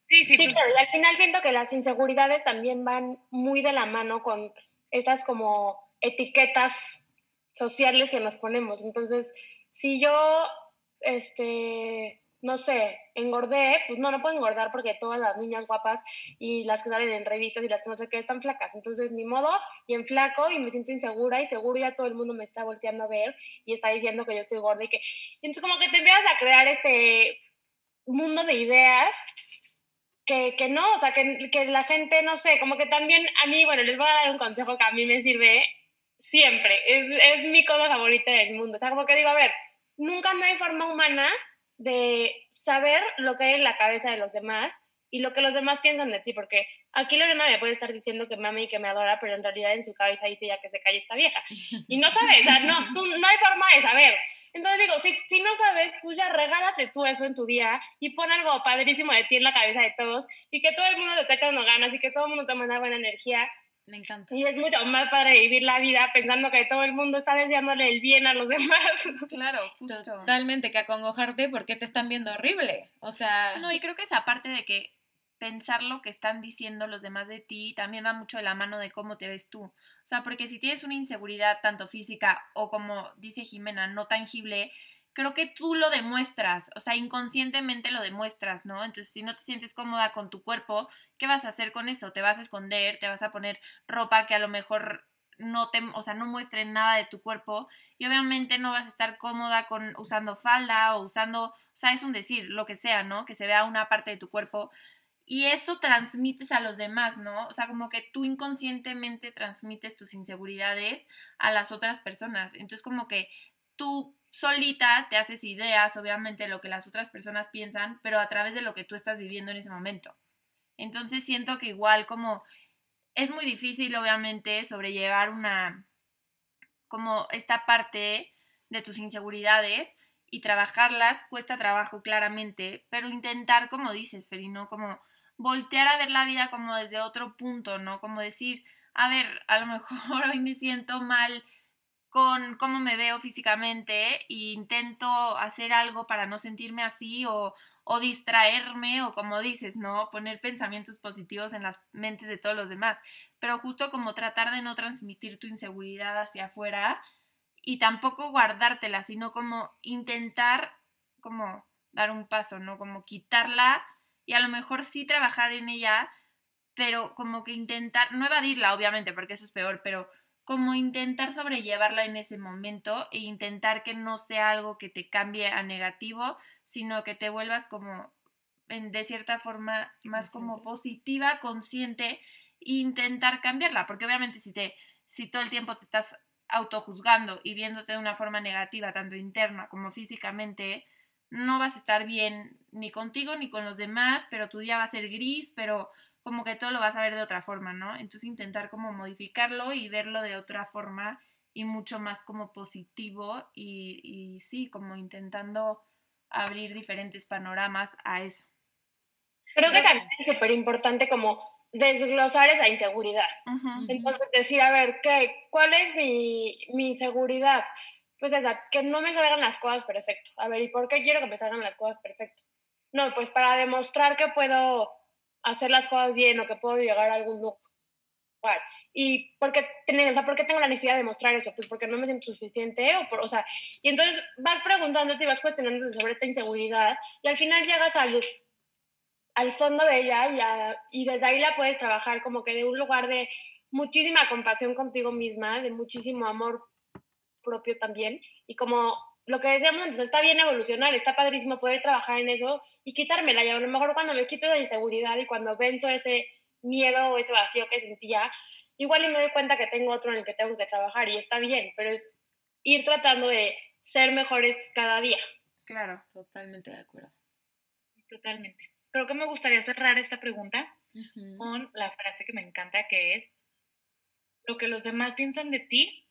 Sí, sí, sí, claro. Y al final siento que las inseguridades también van muy de la mano con estas como etiquetas sociales que nos ponemos. Entonces, si yo, este, no sé, engordé, pues no, no puedo engordar porque todas las niñas guapas y las que salen en revistas y las que no sé qué están flacas. Entonces, ni modo, y en flaco y me siento insegura y seguro ya todo el mundo me está volteando a ver y está diciendo que yo estoy gorda y que... entonces como que te empiezas a crear este mundo de ideas que, que no, o sea, que, que la gente, no sé, como que también a mí, bueno, les voy a dar un consejo que a mí me sirve siempre, es, es mi cosa favorita del mundo. O sea, como que digo, a ver, nunca no hay forma humana de saber lo que hay en la cabeza de los demás y lo que los demás piensan de ti, porque aquí Lorena me puede estar diciendo que mami y que me adora, pero en realidad en su cabeza dice ya que se calle esta vieja. Y no sabes, o sea, no, tú, no hay forma de saber. Entonces digo, si, si no sabes, pues ya regálate tú eso en tu día y pon algo padrísimo de ti en la cabeza de todos y que todo el mundo te esté dando ganas y que todo el mundo te manda buena energía me encanta. Y es mucho más padre vivir la vida pensando que todo el mundo está deseándole el bien a los demás. Claro, justo. Totalmente, que acongojarte porque te están viendo horrible. O sea. No, y creo que esa parte de que pensar lo que están diciendo los demás de ti también va mucho de la mano de cómo te ves tú. O sea, porque si tienes una inseguridad tanto física o como dice Jimena, no tangible, creo que tú lo demuestras, o sea, inconscientemente lo demuestras, ¿no? Entonces, si no te sientes cómoda con tu cuerpo, ¿qué vas a hacer con eso? Te vas a esconder, te vas a poner ropa que a lo mejor no te, o sea, no muestre nada de tu cuerpo y obviamente no vas a estar cómoda con usando falda o usando, o sea, es un decir, lo que sea, ¿no? Que se vea una parte de tu cuerpo y eso transmites a los demás, ¿no? O sea, como que tú inconscientemente transmites tus inseguridades a las otras personas. Entonces, como que tú solita te haces ideas, obviamente, lo que las otras personas piensan, pero a través de lo que tú estás viviendo en ese momento. Entonces siento que igual como es muy difícil, obviamente, sobrellevar una, como esta parte de tus inseguridades y trabajarlas cuesta trabajo claramente, pero intentar, como dices, Ferino, como voltear a ver la vida como desde otro punto, ¿no? Como decir, a ver, a lo mejor hoy me siento mal con cómo me veo físicamente e intento hacer algo para no sentirme así o, distraerme o como dices, ¿no? Poner pensamientos positivos en las mentes de todos los demás, pero justo como tratar de no transmitir tu inseguridad hacia afuera y tampoco guardártela, sino como intentar como dar un paso, ¿no? Como quitarla y a lo mejor sí trabajar en ella, pero como que intentar, no evadirla, obviamente, porque eso es peor, pero como intentar sobrellevarla en ese momento e intentar que no sea algo que te cambie a negativo, sino que te vuelvas como en, de cierta forma más como positiva, consciente e intentar cambiarla, porque obviamente si te si todo el tiempo te estás autojuzgando y viéndote de una forma negativa, tanto interna como físicamente, no vas a estar bien ni contigo ni con los demás, pero tu día va a ser gris, pero como que todo lo vas a ver de otra forma, ¿no? Entonces intentar como modificarlo y verlo de otra forma y mucho más como positivo y, y sí, como intentando abrir diferentes panoramas a eso. Creo que también es súper importante como desglosar esa inseguridad. Entonces decir, a ver, ¿qué, ¿cuál es mi, mi inseguridad? Pues esa, que no me salgan las cosas perfecto. A ver, ¿y por qué quiero que me salgan las cosas perfecto? No, pues para demostrar que puedo hacer las cosas bien o que puedo llegar a algún lugar. ¿Y por qué, o sea, por qué tengo la necesidad de demostrar eso? Pues porque no me siento suficiente o, por, o sea, y entonces vas preguntándote y vas cuestionándote sobre esta inseguridad y al final llegas al, al fondo de ella y, y desde ahí la puedes trabajar como que de un lugar de muchísima compasión contigo misma, de muchísimo amor propio también y como lo que decíamos entonces está bien evolucionar, está padrísimo poder trabajar en eso y quitármela. Y a lo mejor cuando me quito la inseguridad y cuando venzo ese miedo o ese vacío que sentía, igual y me doy cuenta que tengo otro en el que tengo que trabajar y está bien, pero es ir tratando de ser mejores cada día. Claro, totalmente de acuerdo. Totalmente. Creo que me gustaría cerrar esta pregunta con la frase que me encanta, que es, lo que los demás piensan de ti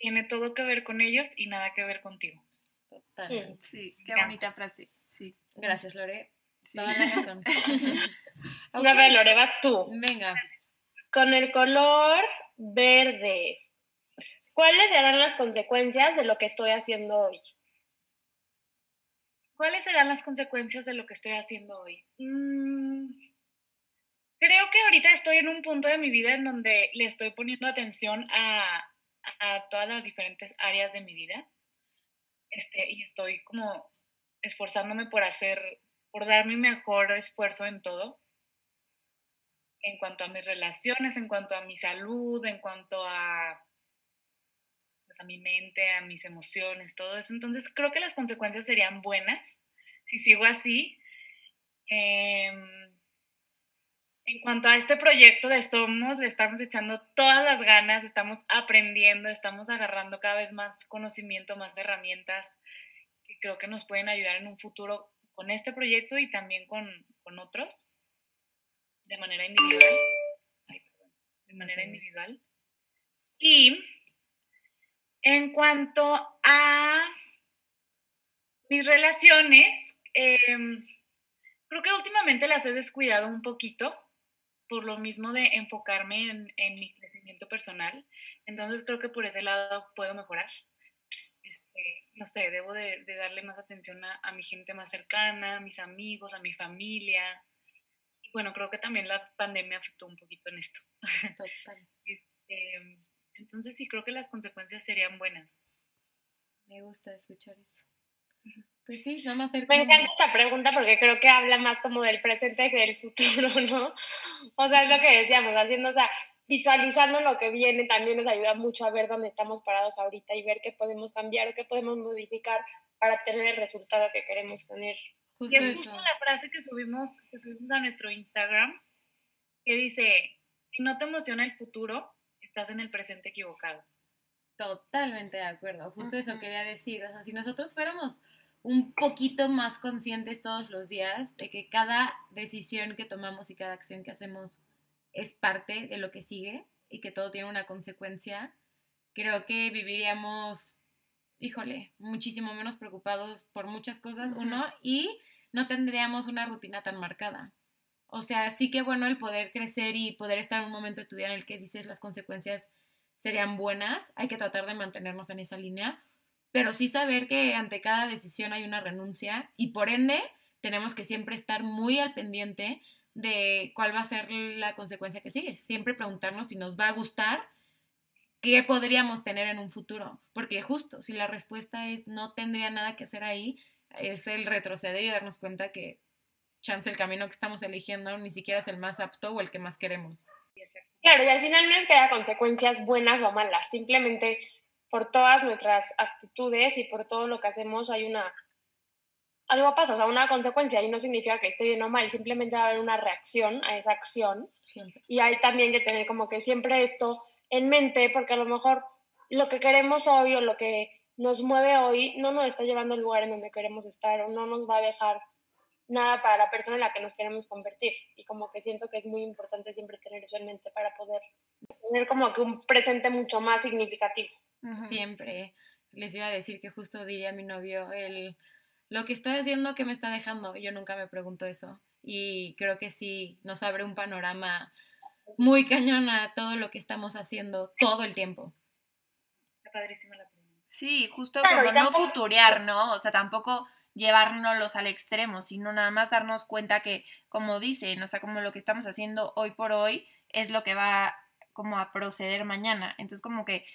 tiene todo que ver con ellos y nada que ver contigo. Totalmente. Sí, qué bonita frase. Sí. Gracias, Lore. Toda la razón. Una vez, Lore, vas tú. Venga. Con el color verde, ¿cuáles serán las consecuencias de lo que estoy haciendo hoy? ¿Cuáles serán las consecuencias de lo que estoy haciendo hoy? Mm, creo que ahorita estoy en un punto de mi vida en donde le estoy poniendo atención a, a todas las diferentes áreas de mi vida. Este, y estoy como esforzándome por hacer por dar mi mejor esfuerzo en todo, en cuanto a mis relaciones, en cuanto a mi salud, en cuanto a, pues, a mi mente, a mis emociones, todo eso. Entonces creo que las consecuencias serían buenas si sigo así. Em, en cuanto a este proyecto de Somos, le estamos echando todas las ganas, estamos aprendiendo, estamos agarrando cada vez más conocimiento, más herramientas que creo que nos pueden ayudar en un futuro con este proyecto y también con, con otros de manera individual. de manera individual. Y en cuanto a mis relaciones, em, creo que últimamente las he descuidado un poquito por lo mismo de enfocarme en, en mi crecimiento personal. Entonces creo que por ese lado puedo mejorar no sé, debo de, darle más atención a, mi gente más cercana, a mis amigos, a mi familia. Y bueno, creo que también la pandemia afectó un poquito en esto. Total. Este, entonces sí, creo que las consecuencias serían buenas. Me gusta escuchar eso. Pues sí, nada más Me encanta esta pregunta porque creo que habla más como del presente que del futuro, ¿no? O sea, es lo que decíamos, haciendo, o sea, visualizando lo que viene también nos ayuda mucho a ver dónde estamos parados ahorita y ver qué podemos cambiar o qué podemos modificar para tener el resultado que queremos tener. y es justo la frase que subimos, que subimos a nuestro Instagram, que dice, si no te emociona el futuro, estás en el presente equivocado. Totalmente de acuerdo, justo eso quería decir, o sea, si nosotros fuéramos un poquito más conscientes todos los días de que cada decisión que tomamos y cada acción que hacemos es parte de lo que sigue y que todo tiene una consecuencia, creo que viviríamos, híjole, muchísimo menos preocupados por muchas cosas, uno, y no tendríamos una rutina tan marcada. O sea, sí que bueno el poder crecer y poder estar en un momento de tu vida en el que dices las consecuencias serían buenas, hay que tratar de mantenernos en esa línea, pero sí saber que ante cada decisión hay una renuncia y por ende tenemos que siempre estar muy al pendiente de cuál va a ser la consecuencia que sigue. Siempre preguntarnos si nos va a gustar, qué podríamos tener en un futuro. Porque justo, si la respuesta es no tendría nada que hacer ahí, es el retroceder y darnos cuenta que chance el camino que estamos eligiendo ni siquiera es el más apto o el que más queremos. Claro, y al final no espera consecuencias buenas o malas, simplemente por todas nuestras actitudes y por todo lo que hacemos hay una algo pasa, o sea, una consecuencia y no significa que esté bien o mal, simplemente va a haber una reacción a esa acción. Y hay también que tener como que siempre esto en mente, porque a lo mejor lo que queremos hoy o lo que nos mueve hoy no nos está llevando al lugar en donde queremos estar o no nos va a dejar nada para la persona en la que nos queremos convertir. Y como que siento que es muy importante siempre tener eso en mente para poder tener como que un presente mucho más significativo. Siempre les iba a decir que justo diría mi novio, el, lo que estoy haciendo, que me está dejando? Yo nunca me pregunto eso. Y creo que sí nos abre un panorama muy cañón a todo lo que estamos haciendo todo el tiempo. Está padrísima la pregunta. Sí, justo como no futurear, ¿no? O sea, tampoco llevárnoslos al extremo, sino nada más darnos cuenta que, como dicen, o sea, como lo que estamos haciendo hoy por hoy es lo que va como a proceder mañana. Entonces, como que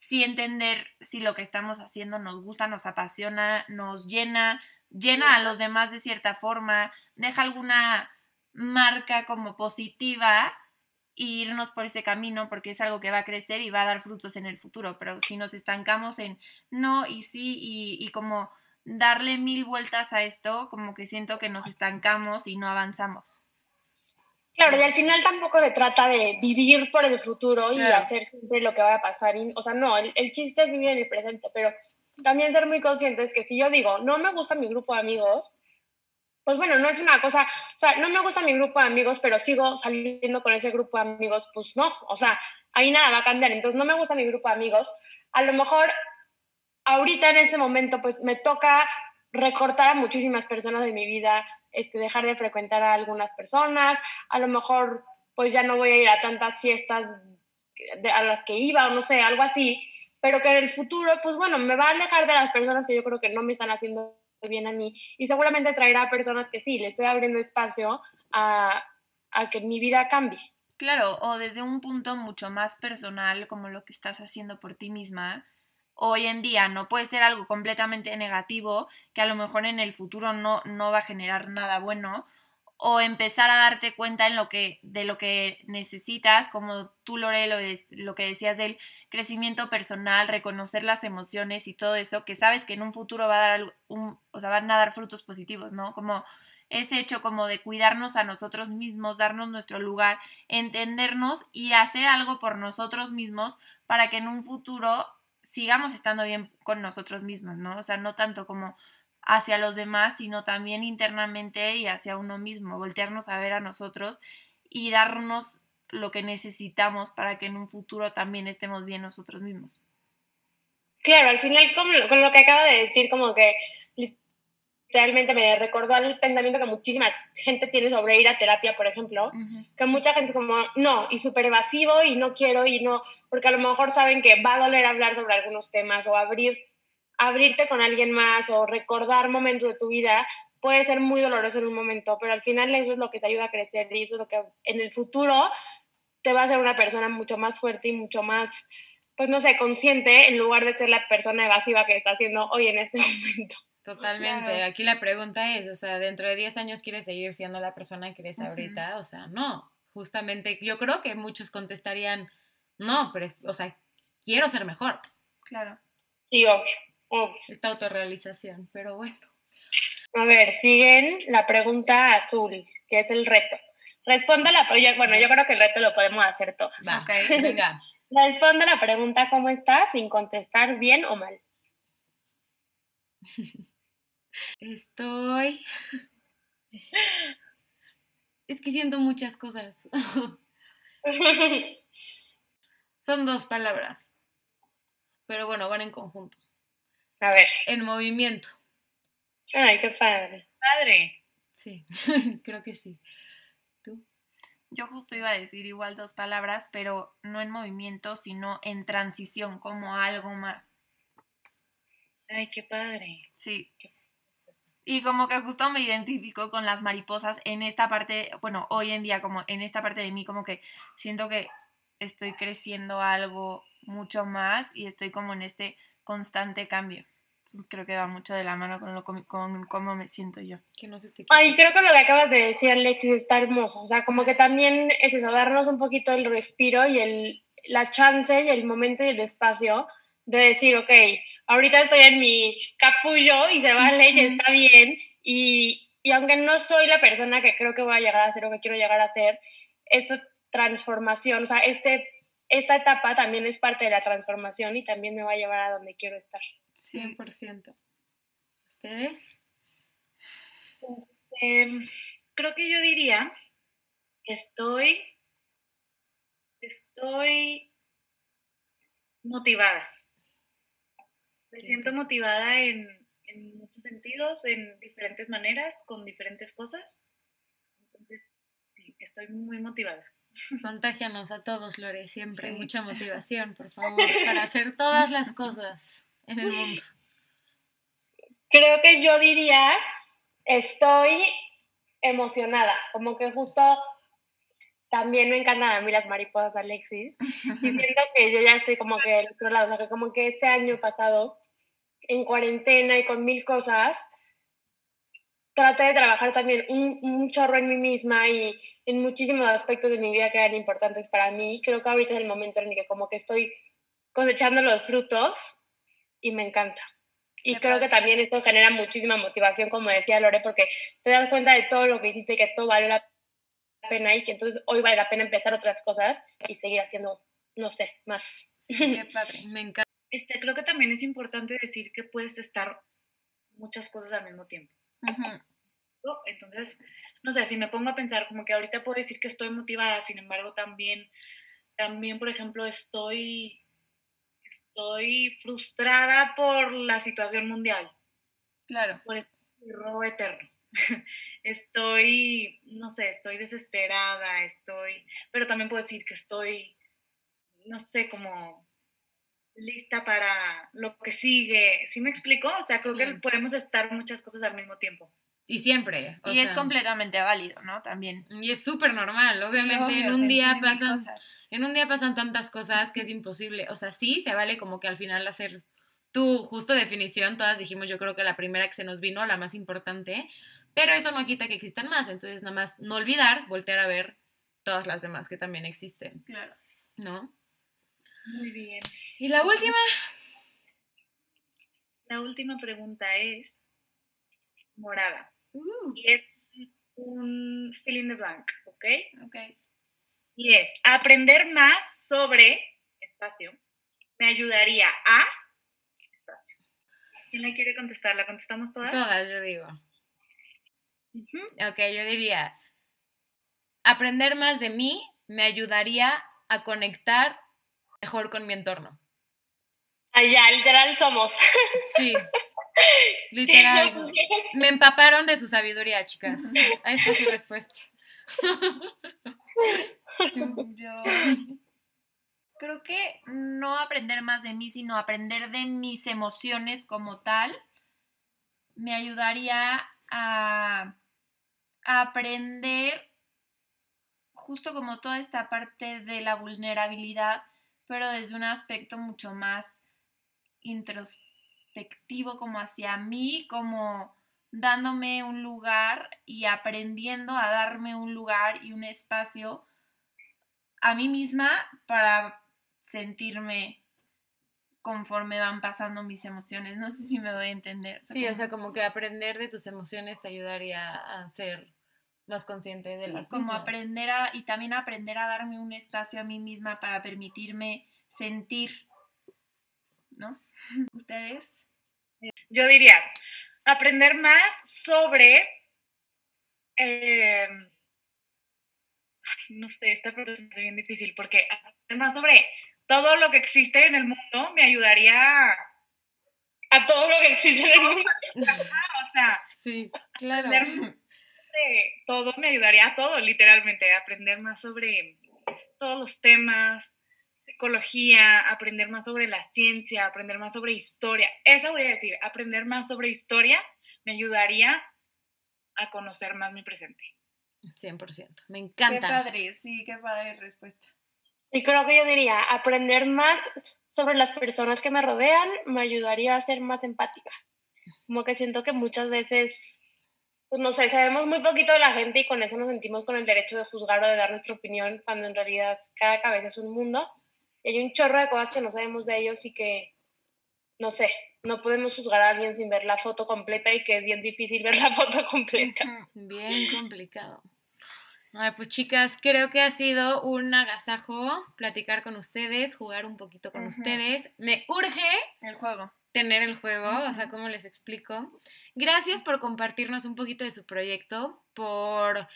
sí entender si lo que estamos haciendo nos gusta, nos apasiona, nos llena, llena a los demás de cierta forma, deja alguna marca como positiva e irnos por ese camino porque es algo que va a crecer y va a dar frutos en el futuro. Pero si nos estancamos en no y sí y, y como darle mil vueltas a esto, como que siento que nos estancamos y no avanzamos. Claro, y al final tampoco se trata de vivir por el futuro y hacer siempre lo que va a pasar. o sea, no, el, chiste es vivir en el presente, pero también ser muy conscientes que si yo digo, no me gusta mi grupo de amigos, pues bueno, no es una cosa, o sea, no me gusta mi grupo de amigos, pero sigo saliendo con ese grupo de amigos, pues no, o sea, ahí nada va a cambiar. Entonces, no me gusta mi grupo de amigos. A lo mejor ahorita en este momento, pues me toca recortar a muchísimas personas de mi vida, este, dejar de frecuentar a algunas personas, a lo mejor pues ya no voy a ir a tantas fiestas a las que iba o no sé, algo así, pero que en el futuro, pues bueno, me va a alejar de las personas que yo creo que no me están haciendo bien a mí y seguramente traerá a personas que sí, le estoy abriendo espacio a, a que mi vida cambie. Claro, o desde un punto mucho más personal, como lo que estás haciendo por ti misma, hoy en día no puede ser algo completamente negativo que a lo mejor en el futuro no, no va a generar nada bueno o empezar a darte cuenta en lo que, de lo que necesitas, como tú, Lore, lo, lo que decías del crecimiento personal, reconocer las emociones y todo eso, que sabes que en un futuro va a dar un, o sea, van a dar frutos positivos, ¿no? Como ese hecho como de cuidarnos a nosotros mismos, darnos nuestro lugar, entendernos y hacer algo por nosotros mismos para que en un futuro sigamos estando bien con nosotros mismos, ¿no? O sea, no tanto como hacia los demás, sino también internamente y hacia uno mismo, voltearnos a ver a nosotros y darnos lo que necesitamos para que en un futuro también estemos bien nosotros mismos. Claro, al final con lo que acaba de decir, como que realmente me recordó al pensamiento que muchísima gente tiene sobre ir a terapia, por ejemplo, que mucha gente es como, no, y súper evasivo y no quiero y no, porque a lo mejor saben que va a doler hablar sobre algunos temas o abrir, abrirte con alguien más o recordar momentos de tu vida puede ser muy doloroso en un momento, pero al final eso es lo que te ayuda a crecer y eso es lo que en el futuro te va a hacer una persona mucho más fuerte y mucho más, pues no sé, consciente en lugar de ser la persona evasiva que está haciendo hoy en este momento. Totalmente. Aquí la pregunta es, o sea, dentro de 10 años quieres seguir siendo la persona que eres ahorita, o sea, no. Justamente, yo creo que muchos contestarían, no, pero, o sea, quiero ser mejor. Claro. Sí, obvio, Esta autorrealización, pero bueno. A ver, siguen la pregunta azul, que es el reto. Responde la pregunta, bueno, yo creo que el reto lo podemos hacer todos. Va, venga. Responde la pregunta ¿cómo estás? sin contestar bien o mal. Estoy... Es que siento muchas cosas. Son dos palabras. Pero bueno, van en conjunto. A ver. En movimiento. Ay, qué padre. Padre. Sí, creo que sí. ¿Tú? Yo justo iba a decir igual dos palabras, pero no en movimiento, sino en transición, como algo más. Ay, qué padre. Sí. Y como que justo me identifico con las mariposas en esta parte, bueno, hoy en día como en esta parte de mí como que siento que estoy creciendo algo mucho más y estoy como en este constante cambio. Entonces creo que va mucho de la mano con, lo, con, cómo me siento yo. Que no se te Ay, creo que lo que acabas de decir, Alexis, está hermoso. O sea, como que también es eso, darnos un poquito el respiro y el, la chance y el momento y el espacio de decir, ok, ahorita estoy en mi capullo y se vale y está bien. Y, y, aunque no soy la persona que creo que voy a llegar a ser o que quiero llegar a ser, esta transformación, o sea, este, esta etapa también es parte de la transformación y también me va a llevar a donde quiero estar. 100%. ¿Ustedes? Este, creo que yo diría que estoy, estoy motivada. Me siento motivada en, en muchos sentidos, en diferentes maneras, con diferentes cosas. Entonces, sí, estoy muy motivada. Contágianos a todos, Lore, siempre. Sí. Mucha motivación, por favor, para hacer todas las cosas en el mundo. Creo que yo diría, estoy emocionada, como que justo también me encantan a mí las mariposas, Alexis, y siento que yo ya estoy como que del otro lado, o sea, que como que este año pasado, en cuarentena y con mil cosas, traté de trabajar también un, un chorro en mí misma y en muchísimos aspectos de mi vida que eran importantes para mí. Creo que ahorita es el momento en el que como que estoy cosechando los frutos y me encanta. Y creo que también esto genera muchísima motivación, como decía Lore, porque te das cuenta de todo lo que hiciste y que todo vale la pena y que entonces hoy vale la pena empezar otras cosas y seguir haciendo, no sé, más. Sí, qué padre. Me encanta. Este, creo que también es importante decir que puedes estar muchas cosas al mismo tiempo. Entonces, no sé, si me pongo a pensar, como que ahorita puedo decir que estoy motivada, sin embargo, también, también, por ejemplo, estoy, estoy frustrada por la situación mundial, Claro. por este robo eterno. estoy, no sé, estoy desesperada, estoy, pero también puedo decir que estoy, no sé, como lista para lo que sigue. ¿Sí me explico? O sea, creo que Sí. podemos estar muchas cosas al mismo tiempo. Y siempre. o y es sea, completamente válido, ¿no? También. Y es súper normal, obviamente Sí, obvio, en un día pasan en un día pasan tantas cosas que es imposible, o sea, sí se vale como que al final hacer tu justo definición, todas dijimos, yo creo que la primera que se nos vino, la más importante, pero eso no quita que existan más, entonces nada más no olvidar, voltear a ver todas las demás que también existen, Claro. ¿no? Muy bien. Y la última, La última pregunta es morada. uh, Y es un fill in the blank, ¿ok? Ok. Y es aprender más sobre espacio me ayudaría a espacio. ¿Quién la quiere contestar? ¿La contestamos todas? Todas, yo digo. Ok, yo diría, aprender más de mí me ayudaría a conectar mejor con mi entorno. Allá, literal somos. Sí, literal. Me empaparon de su sabiduría, chicas. Ahí está su respuesta. Yo creo que no aprender más de mí, sino aprender de mis emociones como tal, me ayudaría a aprender justo como toda esta parte de la vulnerabilidad, pero desde un aspecto mucho más introspectivo como hacia mí, como dándome un lugar y aprendiendo a darme un lugar y un espacio a mí misma para sentirme conforme van pasando mis emociones. No sé si me doy a entender. Sí, o sea, como que aprender de tus emociones te ayudaría a ser más consciente de Sí, las como mismas. aprender a y también aprender a darme un espacio a mí misma para permitirme sentir, ¿no? ¿Ustedes? Yo diría, aprender más sobre... eh, ay, no sé, esta pregunta es bien difícil porque aprender más sobre todo lo que existe en el mundo me ayudaría A todo lo que existe en el mundo. o sea, Sí, claro. aprender más sobre todo me ayudaría a todo, literalmente, a aprender más sobre todos los temas, psicología, aprender más sobre la ciencia, aprender más sobre historia. Eso voy a decir, aprender más sobre historia me ayudaría a conocer más mi presente. 100%. Me Qué encanta. padre, sí, qué padre respuesta. Y creo que yo diría, aprender más sobre las personas que me rodean me ayudaría a ser más empática. Como que siento que muchas veces, pues no sé, sabemos muy poquito de la gente y con eso nos sentimos con el derecho de juzgar o de dar nuestra opinión, cuando en realidad cada cabeza es un mundo. Y hay un chorro de cosas que no sabemos de ellos y que, no sé, no podemos juzgar a alguien sin ver la foto completa y que es bien difícil ver la foto completa. Bien complicado. Ay, pues chicas, creo que ha sido un agasajo platicar con ustedes, jugar un poquito con ustedes. Me urge El juego. tener el juego, o sea. ¿cómo les explico? Gracias por compartirnos un poquito de su proyecto, por,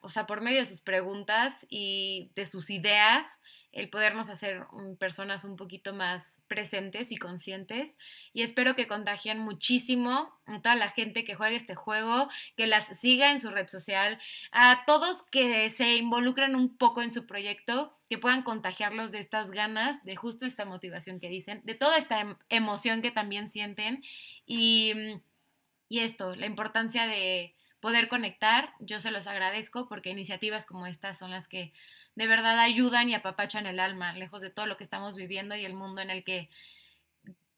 o sea, por medio de sus preguntas y de sus ideas, el podernos hacer mm, personas un poquito más presentes y conscientes. Y espero que contagien muchísimo a toda la gente que juegue este juego, que las siga en su red social, a todos que se involucren un poco en su proyecto, que puedan contagiarlos de estas ganas, de justo esta motivación que dicen, de toda esta em, emoción que también sienten y, mm, y esto, la importancia de poder conectar. Yo se los agradezco porque iniciativas como estas son las que de verdad ayudan y apapachan el alma, lejos de todo lo que estamos viviendo y el mundo en el que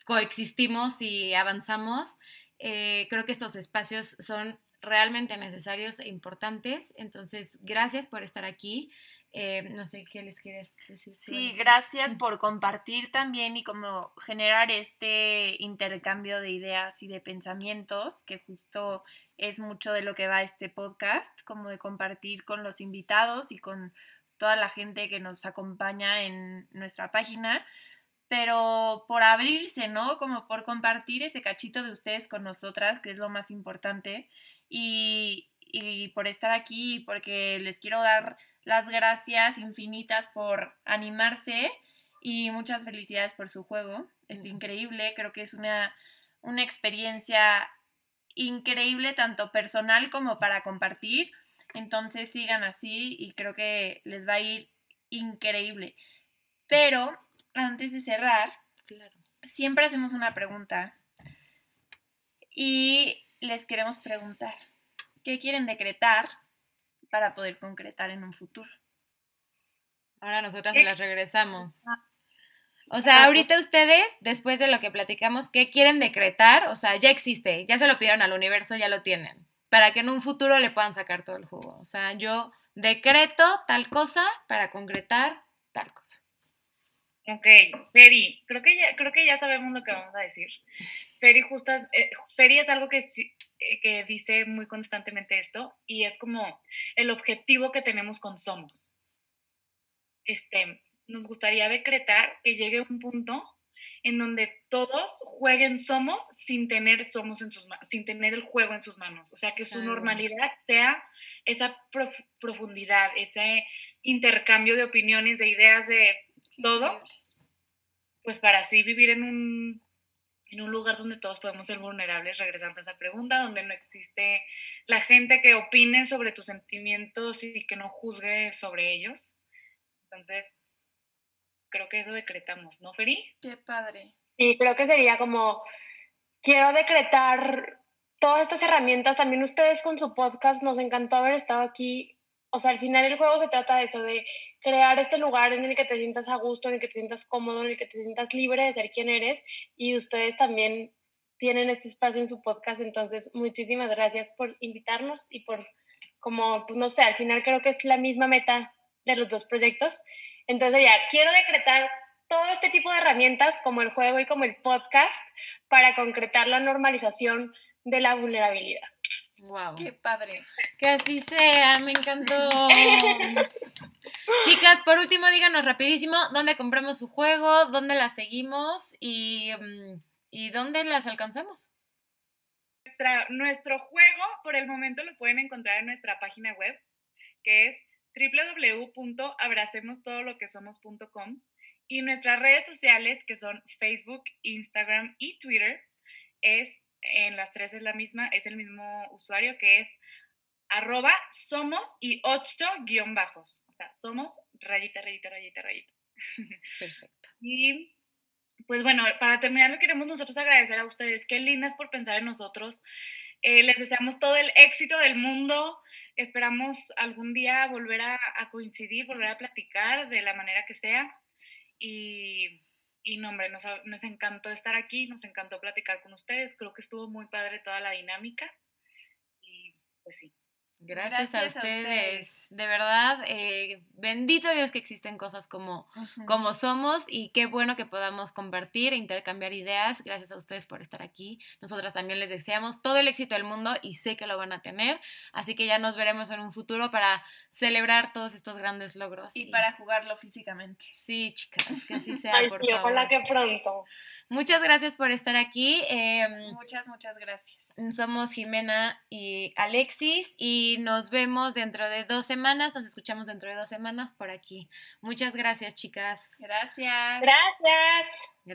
coexistimos y avanzamos. Eh, creo que estos espacios son realmente necesarios e importantes. Entonces, gracias por estar aquí. Eh, no sé qué les quieres decir. Sí, gracias por compartir también y como generar este intercambio de ideas y de pensamientos, que justo es mucho de lo que va este podcast, como de compartir con los invitados y con toda la gente que nos acompaña en nuestra página, pero por abrirse, ¿no? Como por compartir ese cachito de ustedes con nosotras, que es lo más importante, y, y por estar aquí, porque les quiero dar las gracias infinitas por animarse y muchas felicidades por su juego. Es increíble, creo que es una, una experiencia increíble tanto personal como para compartir. Entonces sigan así y creo que les va a ir increíble. Pero antes de cerrar, siempre hacemos una pregunta y les queremos preguntar, ¿qué quieren decretar para poder concretar en un futuro? Ahora nosotras se las regresamos. O sea, ahorita ustedes, después de lo que platicamos, ¿qué quieren decretar? O sea, ya existe, ya se lo pidieron al universo, ya lo tienen para que en un futuro le puedan sacar todo el jugo. O sea, yo decreto tal cosa para concretar tal cosa. Ok, Feri, creo que ya, creo que ya sabemos lo que vamos a decir. Feri, justo, eh, es algo que, eh, que dice muy constantemente esto y es como el objetivo que tenemos con Somos. Este, nos gustaría decretar que llegue un punto en donde todos jueguen somos sin tener somos en sus sin tener el juego en sus manos. O sea, que su normalidad sea esa profundidad, ese intercambio de opiniones, de ideas, de todo, pues para así vivir en un, en un lugar donde todos podemos ser vulnerables, regresando a esa pregunta, donde no existe la gente que opine sobre tus sentimientos y que no juzgue sobre ellos. Entonces, creo que eso decretamos, ¿no, Feri? Qué padre. Y creo que sería como, quiero decretar todas estas herramientas, también ustedes con su podcast, nos encantó haber estado aquí. O sea, al final el juego se trata de eso, de crear este lugar en el que te sientas a gusto, en el que te sientas cómodo, en el que te sientas libre de ser quien eres. Y ustedes también tienen este espacio en su podcast. Entonces, muchísimas gracias por invitarnos y por, como, pues no sé, al final creo que es la misma meta de los dos proyectos. Entonces ya, quiero decretar todo este tipo de herramientas como el juego y como el podcast para concretar la normalización de la vulnerabilidad. Wow. Qué padre. Que así sea, me encantó. Chicas, por último, díganos rapidísimo dónde compramos su juego, dónde las seguimos y, mm, y dónde las alcanzamos. nuestro juego, por el momento, lo pueden encontrar en nuestra página web, que es www.abracemostodoloquesomos.com y nuestras redes sociales que son Facebook, Instagram y Twitter es en las tres es la misma, es el mismo usuario que es arroba somos y ocho guion bajos. O sea, somos rayita, rayita, rayita, rayita. Perfecto. Y pues bueno, para terminar, les queremos nosotros agradecer a ustedes. Qué lindas por pensar en nosotros. Eh, les deseamos todo el éxito del mundo. Esperamos algún día volver a, coincidir, volver a platicar de la manera que sea. Y, y no, hombre, nos, nos encantó estar aquí, nos encantó platicar con ustedes. Creo que estuvo muy padre toda la dinámica. Y pues sí. Gracias, a, ustedes. De verdad, eh, bendito Dios que existen cosas como, como somos y qué bueno que podamos compartir e intercambiar ideas. Gracias a ustedes por estar aquí. Nosotras también les deseamos todo el éxito del mundo y sé que lo van a tener. Así que ya nos veremos en un futuro para celebrar todos estos grandes logros. Y, para jugarlo físicamente. Sí, chicas, que así sea. Ay, por favor. que pronto. Muchas gracias por estar aquí. Em, muchas, muchas gracias. Somos Jimena y Alexis y nos vemos dentro de dos semanas, nos escuchamos dentro de dos semanas por aquí. Muchas gracias, chicas. Gracias. Gracias.